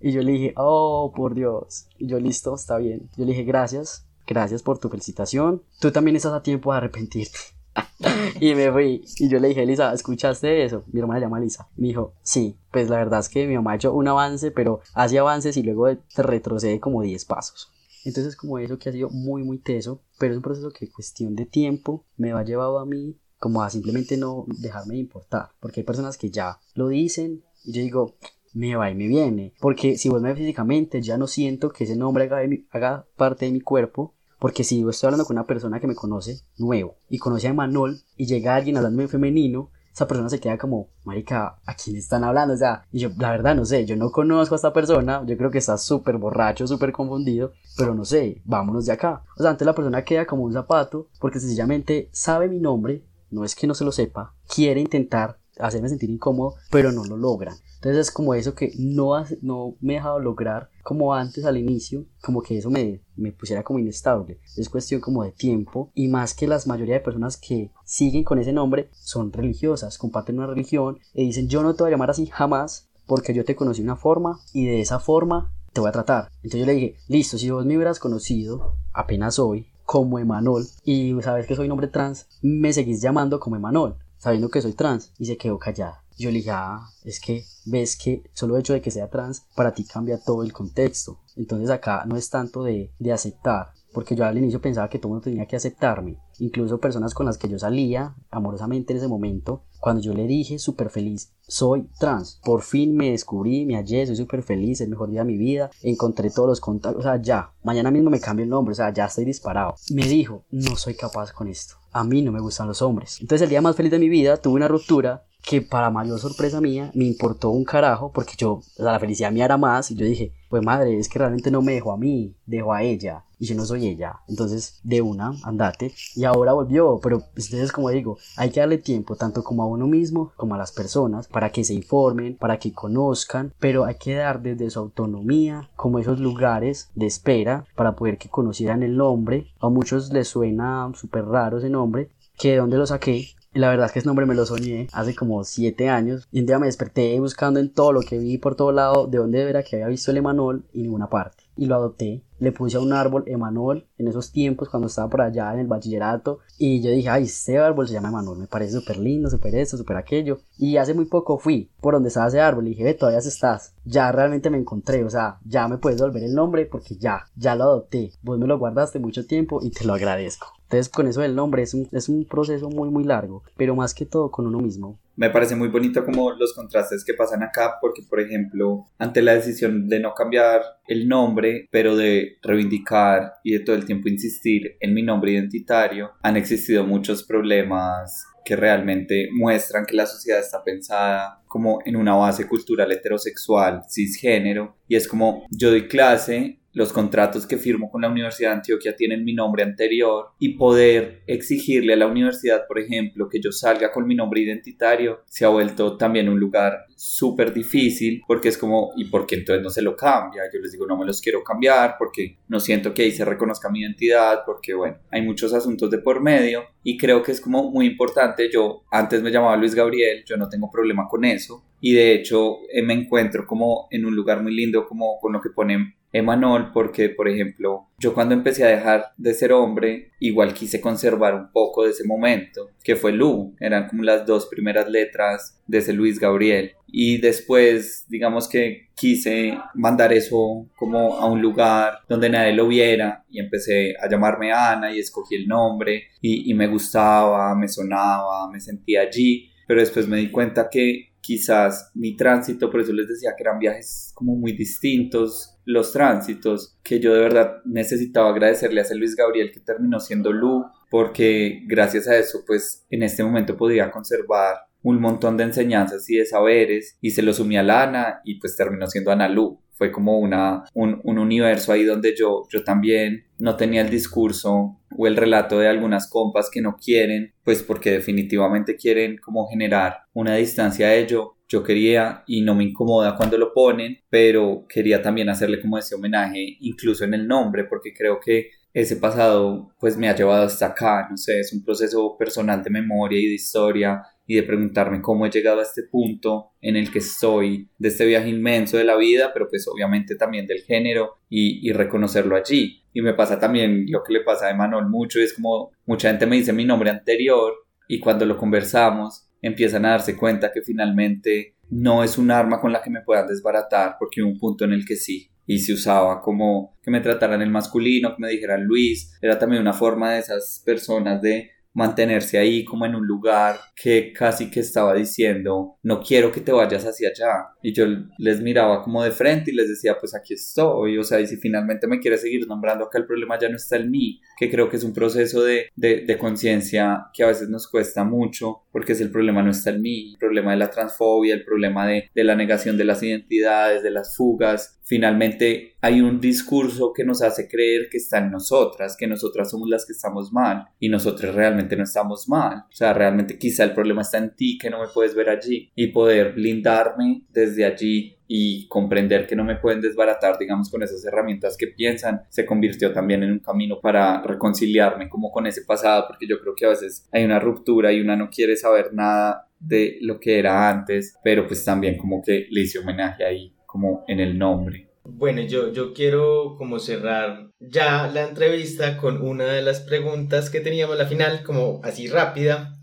Y yo le dije, oh, por Dios. Y yo, listo, está bien. Yo le dije, gracias, gracias por tu felicitación. Tú también estás a tiempo de arrepentirte. [LAUGHS] y me fui. Y yo le dije, Lisa, ¿escuchaste eso? Mi hermana se llama Lisa. Me dijo, sí, pues la verdad es que mi mamá ha hecho un avance, pero hace avances y luego retrocede como 10 pasos. Entonces como eso que ha sido muy, muy teso, pero es un proceso que cuestión de tiempo me ha llevado a mí como a simplemente no dejarme de importar. Porque hay personas que ya lo dicen y yo digo, me va y me viene. Porque si vos me ves físicamente, ya no siento que ese nombre haga, haga parte de mi cuerpo. Porque si yo estoy hablando con una persona que me conoce nuevo y conoce a Manol y llega alguien hablando en femenino, esa persona se queda como, marica, ¿a quién están hablando? O sea, y yo, la verdad, no sé, yo no conozco a esta persona, yo creo que está súper borracho, súper confundido, pero no sé, vámonos de acá. O sea, antes la persona queda como un zapato porque sencillamente sabe mi nombre, no es que no se lo sepa, quiere intentar hacerme sentir incómodo, pero no lo logran. Entonces es como eso que no, no me he dejado lograr como antes al inicio, como que eso me, me pusiera como inestable. Es cuestión como de tiempo y más que la mayoría de personas que siguen con ese nombre son religiosas, comparten una religión y dicen yo no te voy a llamar así jamás porque yo te conocí de una forma y de esa forma te voy a tratar. Entonces yo le dije, listo, si vos me hubieras conocido apenas hoy como Emanol y sabes que soy nombre trans, me seguís llamando como Emanol, sabiendo que soy trans y se quedó callada. Yo le dije, ah, es que ves que solo el hecho de que sea trans para ti cambia todo el contexto. Entonces acá no es tanto de, de aceptar, porque yo al inicio pensaba que todo mundo tenía que aceptarme. Incluso personas con las que yo salía amorosamente en ese momento, cuando yo le dije súper feliz, soy trans, por fin me descubrí, me hallé, soy súper feliz, el mejor día de mi vida, encontré todos los contactos, o sea, ya, mañana mismo me cambio el nombre, o sea, ya estoy disparado. Me dijo, no soy capaz con esto, a mí no me gustan los hombres. Entonces el día más feliz de mi vida tuve una ruptura que para mayor sorpresa mía me importó un carajo porque yo, o sea, la felicidad mía era más y yo dije, pues madre, es que realmente no me dejó a mí, dejó a ella y yo no soy ella. Entonces, de una, andate. Y ahora volvió, pero entonces como digo, hay que darle tiempo tanto como a uno mismo como a las personas para que se informen, para que conozcan, pero hay que dar desde su autonomía como esos lugares de espera para poder que conocieran el nombre. A muchos les suena súper raro ese nombre, que de dónde lo saqué, y la verdad es que ese nombre me lo soñé hace como 7 años. Y un día me desperté buscando en todo lo que vi por todo lado de dónde era que había visto el Emanol y ninguna parte. Y lo adopté. Le puse a un árbol Emanol en esos tiempos cuando estaba por allá en el bachillerato. Y yo dije, ay, este árbol se llama Emanol. Me parece súper lindo, súper esto, súper aquello. Y hace muy poco fui por donde estaba ese árbol y dije, ve, todavía estás. Ya realmente me encontré. O sea, ya me puedes volver el nombre porque ya, ya lo adopté. Vos me lo guardaste mucho tiempo y te lo agradezco. Entonces con eso del nombre es un, es un proceso muy muy largo, pero más que todo con uno mismo. Me parece muy bonito como los contrastes que pasan acá, porque por ejemplo, ante la decisión de no cambiar el nombre, pero de reivindicar y de todo el tiempo insistir en mi nombre identitario, han existido muchos problemas que realmente muestran que la sociedad está pensada como en una base cultural heterosexual, cisgénero, y es como yo doy clase los contratos que firmo con la Universidad de Antioquia tienen mi nombre anterior y poder exigirle a la universidad, por ejemplo, que yo salga con mi nombre identitario, se ha vuelto también un lugar súper difícil porque es como, ¿y por qué entonces no se lo cambia? Yo les digo, no me los quiero cambiar porque no siento que ahí se reconozca mi identidad, porque bueno, hay muchos asuntos de por medio y creo que es como muy importante. Yo antes me llamaba Luis Gabriel, yo no tengo problema con eso y de hecho eh, me encuentro como en un lugar muy lindo como con lo que ponen Emanol porque, por ejemplo, yo cuando empecé a dejar de ser hombre, igual quise conservar un poco de ese momento, que fue Lu, eran como las dos primeras letras de ese Luis Gabriel. Y después, digamos que quise mandar eso como a un lugar donde nadie lo viera y empecé a llamarme Ana y escogí el nombre y, y me gustaba, me sonaba, me sentía allí, pero después me di cuenta que quizás mi tránsito, por eso les decía que eran viajes como muy distintos, los tránsitos, que yo de verdad necesitaba agradecerle a ese Luis Gabriel que terminó siendo Lu, porque gracias a eso, pues en este momento podía conservar un montón de enseñanzas y de saberes, y se lo sumí a Lana y pues terminó siendo Ana Lu fue como una, un, un, universo ahí donde yo, yo también no tenía el discurso o el relato de algunas compas que no quieren, pues porque definitivamente quieren como generar una distancia a ello. Yo quería y no me incomoda cuando lo ponen, pero quería también hacerle como ese homenaje incluso en el nombre, porque creo que ese pasado pues me ha llevado hasta acá, no sé, es un proceso personal de memoria y de historia y de preguntarme cómo he llegado a este punto en el que estoy, de este viaje inmenso de la vida, pero pues obviamente también del género y, reconocerlo allí. Y me pasa también lo que le pasa a Emanuel mucho, es como mucha gente me dice mi nombre anterior y cuando lo conversamos empiezan a darse cuenta que finalmente no es un arma con la que me puedan desbaratar porque hubo un punto en el que sí y se usaba como que me trataran el masculino, que me dijeran Luis, era también una forma de esas personas de mantenerse ahí como en un lugar que casi que estaba diciendo no quiero que te vayas hacia allá y yo les miraba como de frente y les decía pues aquí estoy o sea y si finalmente me quieres seguir nombrando acá el problema ya no está en mí que creo que es un proceso de, de, de conciencia que a veces nos cuesta mucho porque es el problema no está en mí el problema de la transfobia el problema de, de la negación de las identidades de las fugas finalmente hay un discurso que nos hace creer que está en nosotras, que nosotras somos las que estamos mal y nosotros realmente no estamos mal. O sea, realmente quizá el problema está en ti, que no me puedes ver allí y poder blindarme desde allí y comprender que no me pueden desbaratar, digamos, con esas herramientas que piensan, se convirtió también en un camino para reconciliarme como con ese pasado, porque yo creo que a veces hay una ruptura y una no quiere saber nada de lo que era antes, pero pues también como que le hice homenaje ahí como en el nombre. Bueno, yo, yo quiero como cerrar ya la entrevista con una de las preguntas que teníamos la final, como así rápida.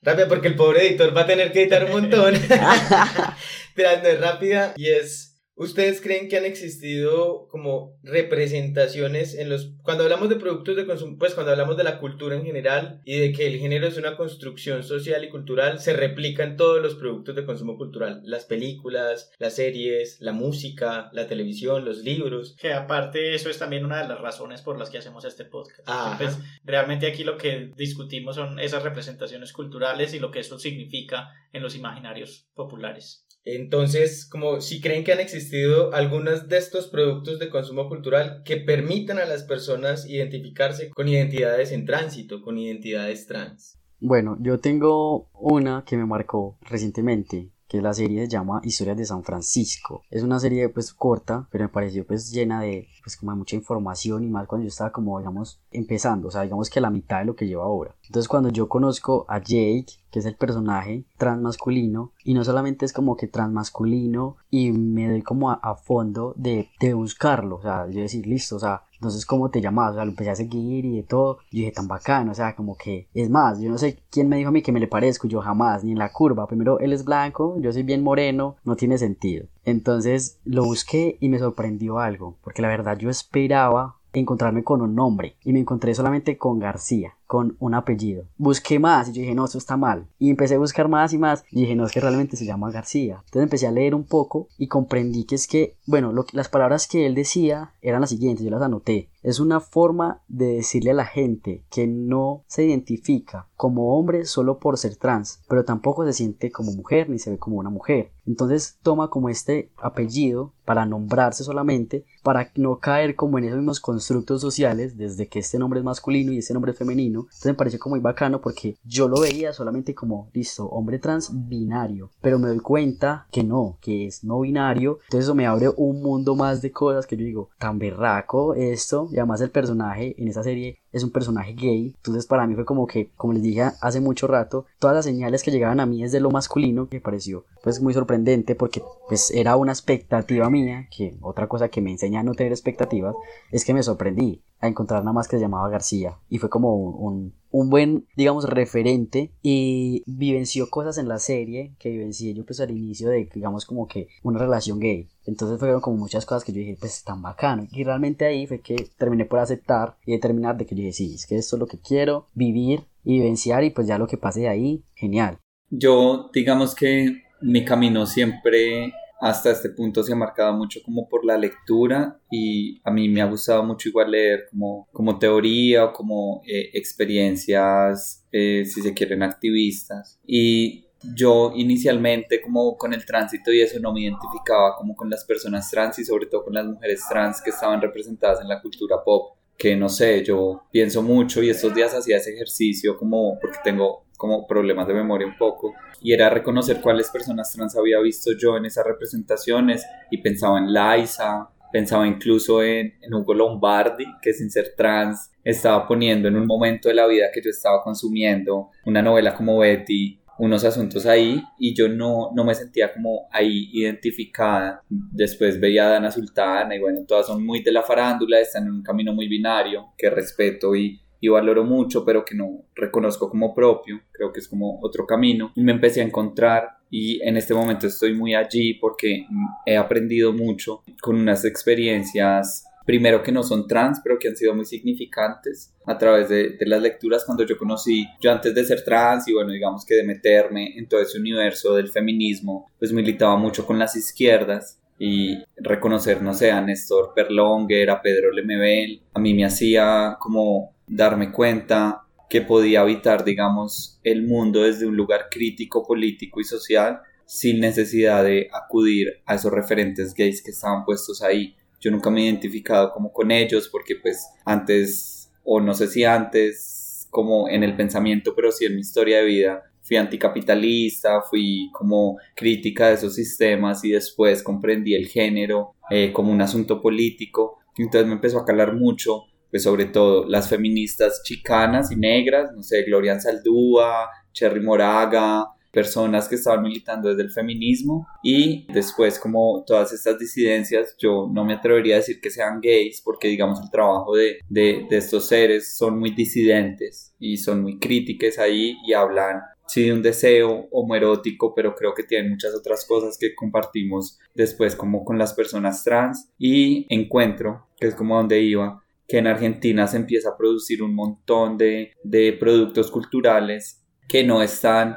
Rápida porque el pobre editor va a tener que editar un montón. [LAUGHS] No es rápida y es ¿Ustedes creen que han existido como representaciones en los... Cuando hablamos de productos de consumo, pues cuando hablamos de la cultura en general y de que el género es una construcción social y cultural, se replica en todos los productos de consumo cultural? Las películas, las series, la música, la televisión, los libros. Que aparte eso es también una de las razones por las que hacemos este podcast. Pues, realmente aquí lo que discutimos son esas representaciones culturales y lo que eso significa en los imaginarios populares. Entonces, como si creen que han existido algunos de estos productos de consumo cultural que permitan a las personas identificarse con identidades en tránsito, con identidades trans. Bueno, yo tengo una que me marcó recientemente, que la serie se llama Historias de San Francisco. Es una serie pues corta, pero me pareció pues llena de pues como de mucha información y más cuando yo estaba como digamos empezando, o sea, digamos que la mitad de lo que lleva ahora. Entonces cuando yo conozco a Jake, que es el personaje transmasculino, y no solamente es como que transmasculino, y me doy como a, fondo de, buscarlo, o sea, yo decir, listo, o sea, entonces cómo te llamas, o sea, lo empecé a seguir y de todo, yo dije, tan bacano, o sea, como que, es más, yo no sé quién me dijo a mí que me le parezco, yo jamás, ni en la curva, primero él es blanco, yo soy bien moreno, no tiene sentido. Entonces lo busqué y me sorprendió algo, porque la verdad yo esperaba encontrarme con un nombre y me encontré solamente con García, con un apellido. Busqué más y yo dije, no, eso está mal. Y empecé a buscar más y más y dije, no, es que realmente se llama García. Entonces empecé a leer un poco y comprendí que es que, bueno, las palabras que él decía eran las siguientes, yo las anoté. Es una forma de decirle a la gente que no se identifica como hombre solo por ser trans, pero tampoco se siente como mujer ni se ve como una mujer. Entonces toma como este apellido para nombrarse solamente, para no caer como en esos mismos constructos sociales, desde que este nombre es masculino y este nombre es femenino. Entonces me pareció como muy bacano porque yo lo veía solamente como, listo, hombre trans binario, pero me doy cuenta que no, que es no binario. Entonces eso me abre un mundo más de cosas que yo digo, tan berraco esto, y además el personaje en esa serie es un personaje gay. Entonces para mí fue como que, como les dije hace mucho rato, todas las señales que llegaban a mí desde lo masculino me pareció pues muy sorprendente porque pues era una expectativa mía, que otra cosa que me enseña a no tener expectativas es que me sorprendí a encontrar nada más que se llamaba García y fue como un, un, buen digamos referente y vivenció cosas en la serie que vivencié yo pues al inicio de digamos como que una relación gay entonces fueron como muchas cosas que yo dije pues tan bacano y realmente ahí fue que terminé por aceptar y determinar de que yo dije sí es que esto es lo que quiero vivir y vivenciar y pues ya lo que pase de ahí genial yo digamos que mi camino siempre hasta este punto se ha marcado mucho como por la lectura y a mí me ha gustado mucho igual leer como, como teoría o como eh, experiencias, eh, si se quieren, activistas. Y yo inicialmente como con el tránsito y eso no me identificaba como con las personas trans y sobre todo con las mujeres trans que estaban representadas en la cultura pop que no sé, yo pienso mucho y estos días hacía ese ejercicio como porque tengo como problemas de memoria un poco y era reconocer cuáles personas trans había visto yo en esas representaciones y pensaba en Liza, pensaba incluso en, en, Hugo Lombardi, que sin ser trans estaba poniendo en un momento de la vida que yo estaba consumiendo una novela como Betty, unos asuntos ahí y yo no, no me sentía como ahí identificada. Después veía a Dana Sultana y bueno, todas son muy de la farándula, están en un camino muy binario que respeto y, y valoro mucho, pero que no reconozco como propio, creo que es como otro camino. Y me empecé a encontrar y en este momento estoy muy allí porque he aprendido mucho con unas experiencias primero que no son trans, pero que han sido muy significantes a través de, las lecturas. Cuando yo conocí, yo antes de ser trans y bueno, digamos que de meterme en todo ese universo del feminismo, pues militaba mucho con las izquierdas y reconocer, no sé, a Néstor Perlonger, a Pedro Lemebel, a mí me hacía como darme cuenta que podía habitar, digamos, el mundo desde un lugar crítico, político y social sin necesidad de acudir a esos referentes gays que estaban puestos ahí yo nunca me he identificado como con ellos porque pues antes, o no sé si antes, como en el pensamiento, pero sí en mi historia de vida, fui anticapitalista, fui como crítica de esos sistemas y después comprendí el género eh, como un asunto político. Entonces me empezó a calar mucho, pues sobre todo las feministas chicanas y negras, no sé, Gloria Saldúa, Cherry Moraga, personas que estaban militando desde el feminismo y después como todas estas disidencias yo no me atrevería a decir que sean gays porque digamos el trabajo de, de, estos seres son muy disidentes y son muy críticas ahí y hablan sí de un deseo homoerótico, pero creo que tienen muchas otras cosas que compartimos después como con las personas trans. Y encuentro, que es como donde iba, que en Argentina se empieza a producir un montón de, de productos culturales que no están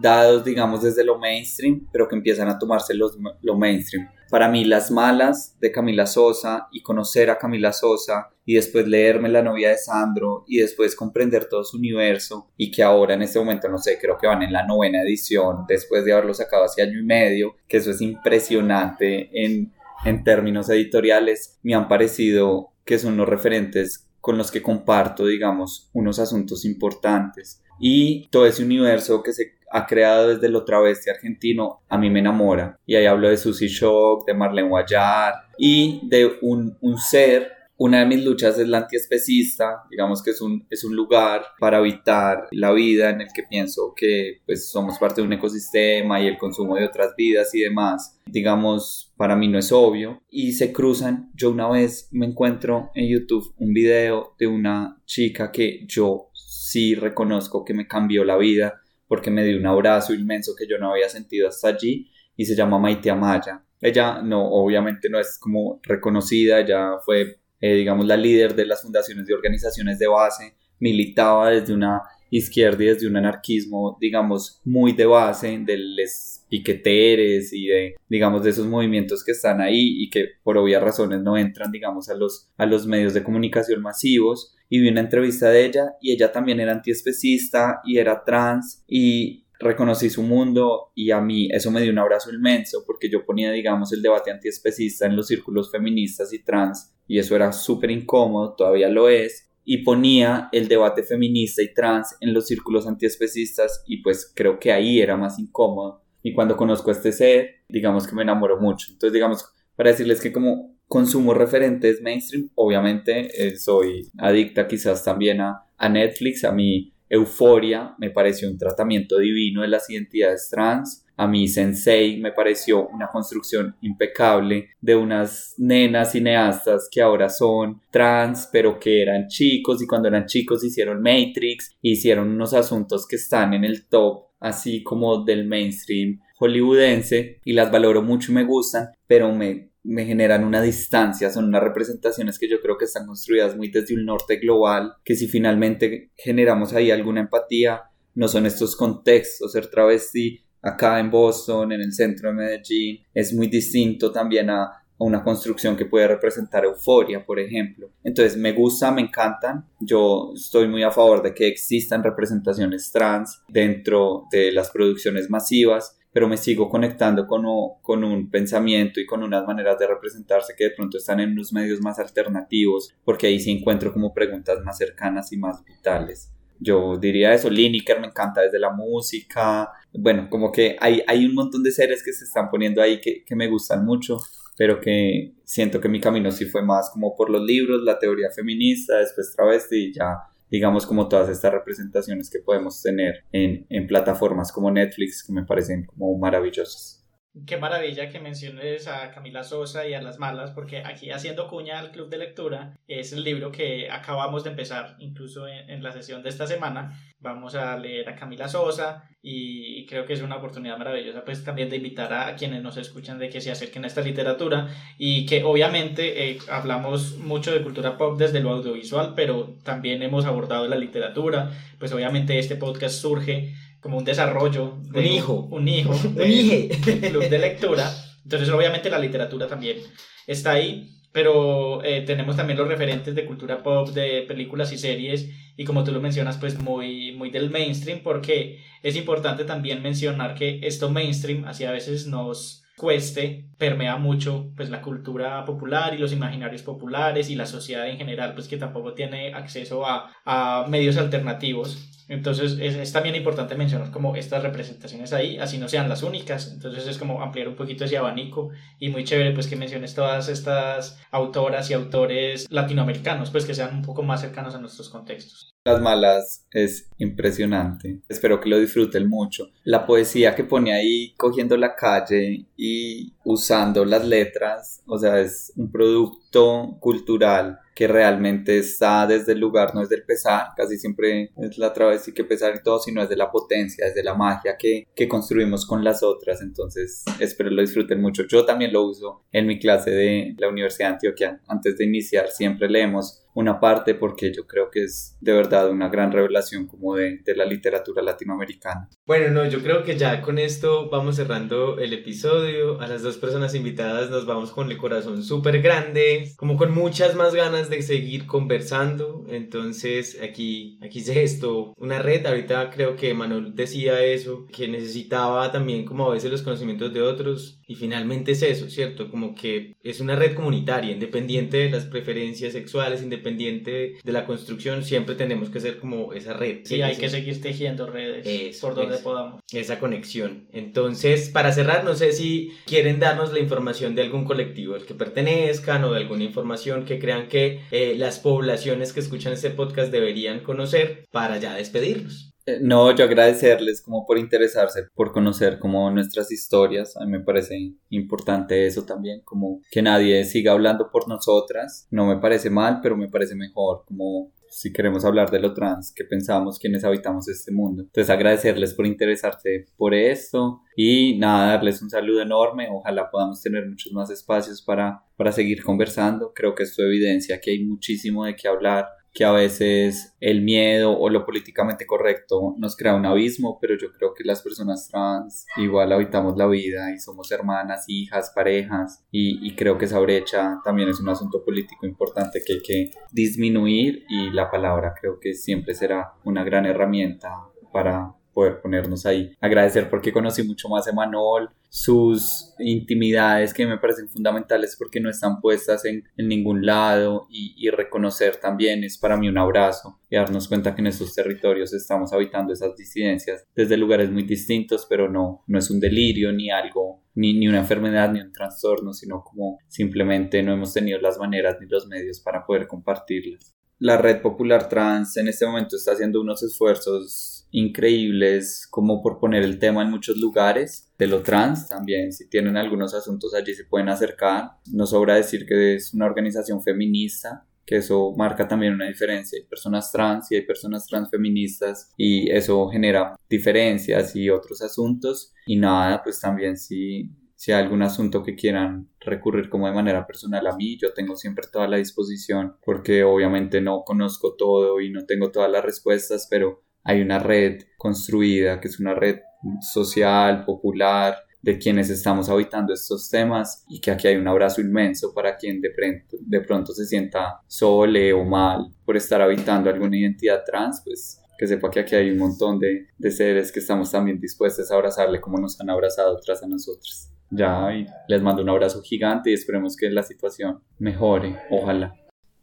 dados, digamos, desde lo mainstream, pero que empiezan a tomarse los, lo mainstream. Para mí, Las Malas de Camila Sosa y conocer a Camila Sosa y después leerme La novia de Sandro y después comprender todo su universo y que ahora en este momento, no sé, creo que van en la novena edición después de haberlo sacado hace año y medio, que eso es impresionante en, en términos editoriales, me han parecido que son los referentes con los que comparto, digamos, unos asuntos importantes. Y todo ese universo que se ha creado desde el otra bestia argentino, a mí me enamora. Y ahí hablo de Susie Shock, de Marlene Guayar y de un, un ser una de mis luchas es la antiespecista, digamos que es un, es un lugar para habitar la vida en el que pienso que pues somos parte de un ecosistema y el consumo de otras vidas y demás, digamos, para mí no es obvio. Y se cruzan, yo una vez me encuentro en YouTube un video de una chica que yo sí reconozco que me cambió la vida porque me dio un abrazo inmenso que yo no había sentido hasta allí y se llama Maite Amaya. Ella no, obviamente no es como reconocida, ella fue, eh, digamos, la líder de las fundaciones de organizaciones de base, militaba desde una izquierda y desde un anarquismo, digamos, muy de base, de los piqueteres y de, digamos, de esos movimientos que están ahí y que por obvias razones no entran, digamos, a los, a los medios de comunicación masivos. Y vi una entrevista de ella y ella también era antiespecista y era trans y reconocí su mundo y a mí eso me dio un abrazo inmenso porque yo ponía digamos el debate antiespecista en los círculos feministas y trans y eso era súper incómodo, todavía lo es y ponía el debate feminista y trans en los círculos antiespecistas y pues creo que ahí era más incómodo. Y cuando conozco este ser digamos que me enamoro mucho. Entonces digamos para decirles que como consumo referentes mainstream, obviamente eh, soy adicta quizás también a, a Netflix, a mi Euforia me pareció un tratamiento divino de las identidades trans. A mí Sensei me pareció una construcción impecable de unas nenas cineastas que ahora son trans, pero que eran chicos y cuando eran chicos hicieron Matrix, hicieron unos asuntos que están en el top, así como del mainstream hollywoodense y las valoro mucho y me gustan, pero me me generan una distancia, son unas representaciones que yo creo que están construidas muy desde un norte global, que si finalmente generamos ahí alguna empatía, no son estos contextos, ser travesti acá en Boston, en el centro de Medellín, es muy distinto también a una construcción que puede representar euforia, por ejemplo. Entonces me gusta, me encantan. Yo estoy muy a favor de que existan representaciones trans dentro de las producciones masivas, pero me sigo conectando con, con un pensamiento y con unas maneras de representarse que de pronto están en unos medios más alternativos, porque ahí sí encuentro como preguntas más cercanas y más vitales. Yo diría eso, Lineker me encanta desde la música, bueno, como que hay, hay un montón de seres que se están poniendo ahí que, que me gustan mucho, pero que siento que mi camino sí fue más como por los libros, la teoría feminista, después travesti y ya digamos como todas estas representaciones que podemos tener en, en plataformas como Netflix que me parecen como maravillosas. Qué maravilla que menciones a Camila Sosa y a Las Malas, porque aquí haciendo cuña al Club de Lectura es el libro que acabamos de empezar, incluso en, la sesión de esta semana. Vamos a leer a Camila Sosa y creo que es una oportunidad maravillosa pues también de invitar a quienes nos escuchan de que se acerquen a esta literatura y que obviamente eh, hablamos mucho de cultura pop desde lo audiovisual, pero también hemos abordado la literatura, pues obviamente este podcast surge como un desarrollo. De un hijo. Un hijo. [LAUGHS] De, un club de lectura. Entonces, obviamente, la literatura también está ahí. Pero eh, tenemos también los referentes de cultura pop, de películas y series. Y como tú lo mencionas, pues muy, muy del mainstream. Porque es importante también mencionar que esto mainstream, así a veces nos cueste, permea mucho pues la cultura popular y los imaginarios populares y la sociedad en general, pues que tampoco tiene acceso a, a medios alternativos entonces es, también importante mencionar como estas representaciones ahí, así no sean las únicas. Entonces es como ampliar un poquito ese abanico y muy chévere pues que menciones todas estas autoras y autores latinoamericanos, pues que sean un poco más cercanos a nuestros contextos. Las malas es impresionante. Espero que lo disfruten mucho. La poesía que pone ahí cogiendo la calle y usando las letras, o sea, es un producto cultural que realmente está desde el lugar, no es del pesar, casi siempre es la travesía que pesar y todo, sino es de la potencia, es de la magia que, que construimos con las otras, entonces espero lo disfruten mucho. Yo también lo uso en mi clase de la Universidad de Antioquia, antes de iniciar siempre leemos una parte porque yo creo que es de verdad una gran revelación como de, de, la literatura latinoamericana. Bueno, no, yo creo que ya con esto vamos cerrando el episodio. A las dos personas invitadas nos vamos con el corazón súper grande, como con muchas más ganas de seguir conversando. Entonces aquí, aquí se esto, una red. Ahorita creo que Manuel decía eso, que necesitaba también como a veces los conocimientos de otros. Y finalmente es eso, ¿cierto? Como que es una red comunitaria, independiente de las preferencias sexuales, independiente de la construcción, siempre tenemos que ser como esa red. Sí, hay que seguir tejiendo redes por donde podamos. Esa conexión. Entonces, para cerrar, no sé si quieren darnos la información de algún colectivo al que pertenezcan o de alguna información que crean que eh, las poblaciones que escuchan este podcast deberían conocer para ya despedirnos. Eh, no, yo agradecerles como por interesarse, por conocer como nuestras historias. A mí me parece importante eso también, como que nadie siga hablando por nosotras. No me parece mal, pero me parece mejor como si queremos hablar de lo trans, que pensamos quienes habitamos este mundo. Entonces agradecerles por interesarse por esto y nada, darles un saludo enorme. Ojalá podamos tener muchos más espacios para, para seguir conversando. Creo que esto evidencia que hay muchísimo de qué hablar que a veces el miedo o lo políticamente correcto nos crea un abismo, pero yo creo que las personas trans igual habitamos la vida y somos hermanas, hijas, parejas y, creo que esa brecha también es un asunto político importante que hay que disminuir y la palabra creo que siempre será una gran herramienta para poder ponernos ahí. Agradecer porque conocí mucho más a Emanuel, sus intimidades que me parecen fundamentales porque no están puestas en, en ningún lado y, y, reconocer también es para mí un abrazo y darnos cuenta que en estos territorios estamos habitando esas disidencias desde lugares muy distintos, pero no, no es un delirio ni algo, ni, ni una enfermedad ni un trastorno, sino como simplemente no hemos tenido las maneras ni los medios para poder compartirlas. La red popular trans en este momento está haciendo unos esfuerzos increíbles como por poner el tema en muchos lugares de lo trans también si tienen algunos asuntos allí se pueden acercar no sobra decir que es una organización feminista que eso marca también una diferencia. Hay personas trans y hay personas transfeministas y eso genera diferencias y otros asuntos. Y nada, pues también si, si hay algún asunto que quieran recurrir como de manera personal a mí, yo tengo siempre toda la disposición porque obviamente no conozco todo y no tengo todas las respuestas, pero hay una red construida que es una red social, popular, de quienes estamos habitando estos temas y que aquí hay un abrazo inmenso para quien de pronto, de pronto se sienta sole o mal por estar habitando alguna identidad trans, pues que sepa que aquí hay un montón de, de seres que estamos también dispuestos a abrazarle como nos han abrazado otras a nosotros. Ya, y les mando un abrazo gigante y esperemos que la situación mejore, ojalá.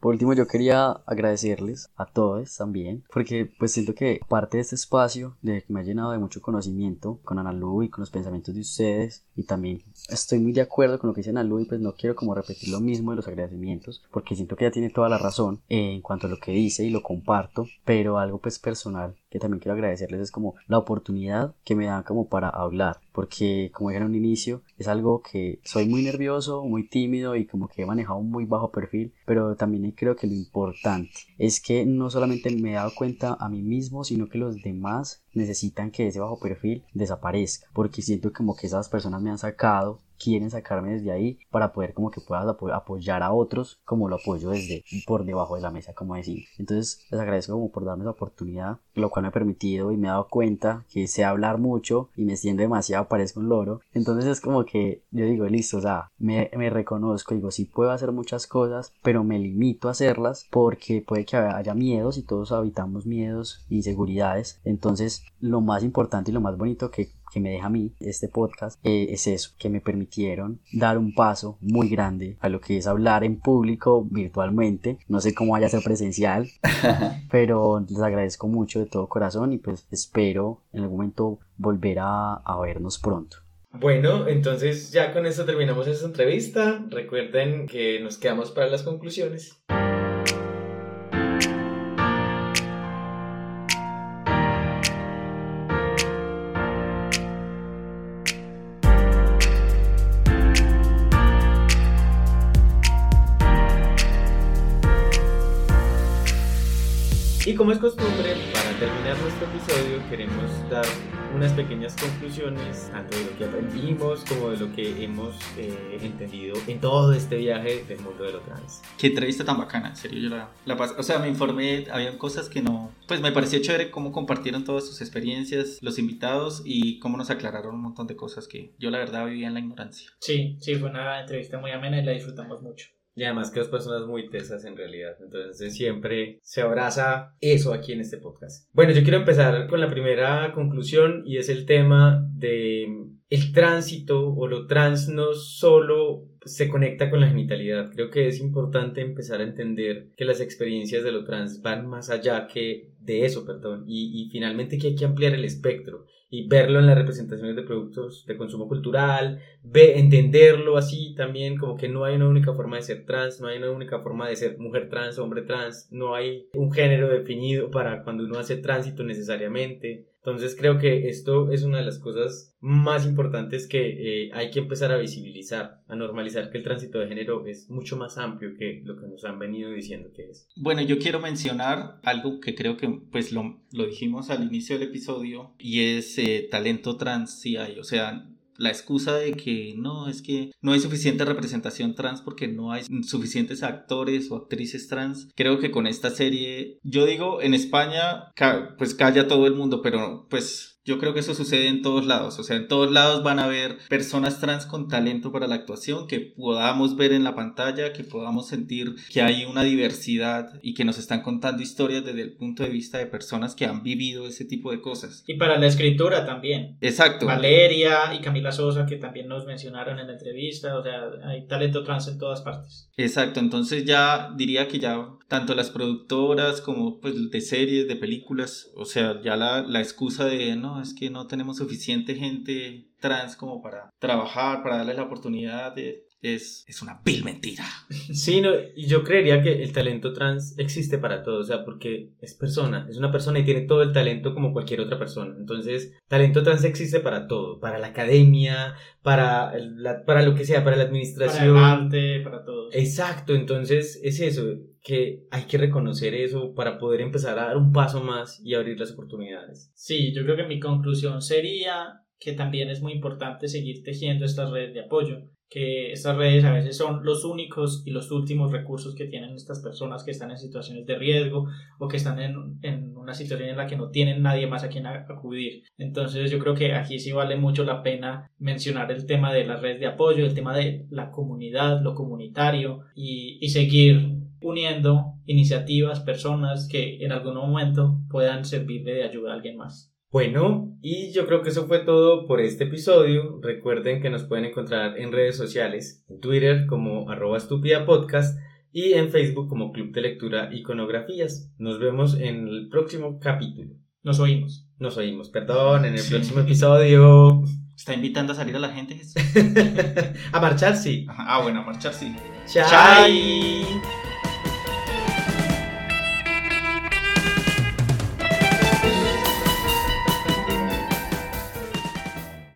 Por último, yo quería agradecerles a todos también, porque pues siento que parte de este espacio de me ha llenado de mucho conocimiento con Ana Lu y con los pensamientos de ustedes, y también estoy muy de acuerdo con lo que dice Ana Lu y pues no quiero como repetir lo mismo de los agradecimientos, porque siento que ella tiene toda la razón en cuanto a lo que dice y lo comparto, pero algo pues personal que también quiero agradecerles es como la oportunidad que me dan como para hablar, porque como dije en un inicio, es algo que soy muy nervioso, muy tímido y como que he manejado un muy bajo perfil, pero también creo que lo importante es que no solamente me he dado cuenta a mí mismo, sino que los demás necesitan que ese bajo perfil desaparezca, porque siento como que esas personas me han sacado quieren sacarme desde ahí para poder como que puedas apoyar a otros como lo apoyo desde por debajo de la mesa como decir. Entonces les agradezco como por darme la oportunidad lo cual me ha permitido y me he dado cuenta que sé hablar mucho y me siento demasiado parezco un loro. Entonces es como que yo digo listo o sea me, me reconozco digo sí puedo hacer muchas cosas pero me limito a hacerlas porque puede que haya miedos y todos habitamos miedos inseguridades. Entonces lo más importante y lo más bonito que que me deja a mí este podcast eh, es eso, que me permitieron dar un paso muy grande a lo que es hablar en público virtualmente. No sé cómo vaya a ser presencial, [LAUGHS] pero les agradezco mucho de todo corazón y pues espero en algún momento volver a, a vernos pronto. Bueno, entonces ya con esto terminamos esta entrevista. Recuerden que nos quedamos para las conclusiones. Como es costumbre, para terminar nuestro episodio queremos dar unas pequeñas conclusiones, tanto de lo que aprendimos como de lo que hemos eh, entendido en todo este viaje del mundo de lo trans. Qué entrevista tan bacana, en serio, yo la, la pasé, o sea, me informé, había cosas que no, pues me pareció chévere cómo compartieron todas sus experiencias, los invitados y cómo nos aclararon un montón de cosas que yo la verdad vivía en la ignorancia. Sí, sí, fue una entrevista muy amena y la disfrutamos mucho. Y además que dos personas muy tesas en realidad. Entonces siempre se abraza eso aquí en este podcast. Bueno, yo quiero empezar con la primera conclusión y es el tema de el tránsito o lo trans no solo se conecta con la genitalidad. Creo que es importante empezar a entender que las experiencias de lo trans van más allá que de eso, perdón, y, y finalmente que hay que ampliar el espectro y verlo en las representaciones de productos de consumo cultural, ve, entenderlo así también, como que no hay una única forma de ser trans, no hay una única forma de ser mujer trans, hombre trans, no hay un género definido para cuando uno hace tránsito necesariamente. Entonces creo que esto es una de las cosas más importantes que eh, hay que empezar a visibilizar, a normalizar que el tránsito de género es mucho más amplio que lo que nos han venido diciendo que es. Bueno, yo quiero mencionar algo que creo que pues lo, lo dijimos al inicio del episodio y es eh, talento trans o sea, la excusa de que no, es que no hay suficiente representación trans porque no hay suficientes actores o actrices trans. Creo que con esta serie, yo digo, en España, pues calla todo el mundo, pero pues yo creo que eso sucede en todos lados, o sea, en todos lados van a haber personas trans con talento para la actuación que podamos ver en la pantalla, que podamos sentir que hay una diversidad y que nos están contando historias desde el punto de vista de personas que han vivido ese tipo de cosas. Y para la escritura también. Exacto. Valeria y Camila Sosa que también nos mencionaron en la entrevista, o sea, hay talento trans en todas partes. Exacto, entonces ya diría que ya tanto las productoras como pues de series, de películas, o sea, ya la, la excusa de no, es que no tenemos suficiente gente trans como para trabajar, para darles la oportunidad de, es, es una vil mentira. [LAUGHS] Sí, no, y yo creería que el talento trans existe para todos, o sea, porque es persona, es una persona y tiene todo el talento como cualquier otra persona. Entonces, talento trans existe para todo, para la academia, para, la, para lo que sea, para la administración. Para el arte, para todo. Exacto, entonces es eso, que hay que reconocer eso para poder empezar a dar un paso más y abrir las oportunidades. Sí, yo creo que mi conclusión sería que también es muy importante seguir tejiendo estas redes de apoyo que estas redes a veces son los únicos y los últimos recursos que tienen estas personas que están en situaciones de riesgo o que están en, en una situación en la que no tienen nadie más a quien acudir. Entonces yo creo que aquí sí vale mucho la pena mencionar el tema de las redes de apoyo, el tema de la comunidad, lo comunitario y, y seguir uniendo iniciativas, personas que en algún momento puedan servirle de ayuda a alguien más. Bueno, y yo creo que eso fue todo por este episodio. Recuerden que nos pueden encontrar en redes sociales, en Twitter como arroba estúpida podcast y en Facebook como Club de Lectura Iconografías. Nos vemos en el próximo capítulo. Nos oímos. Nos oímos, perdón, en el próximo episodio. [LAUGHS] ¿Está invitando a salir a la gente? [LAUGHS] a marchar, sí. Ah, bueno, a marchar, sí. Chai.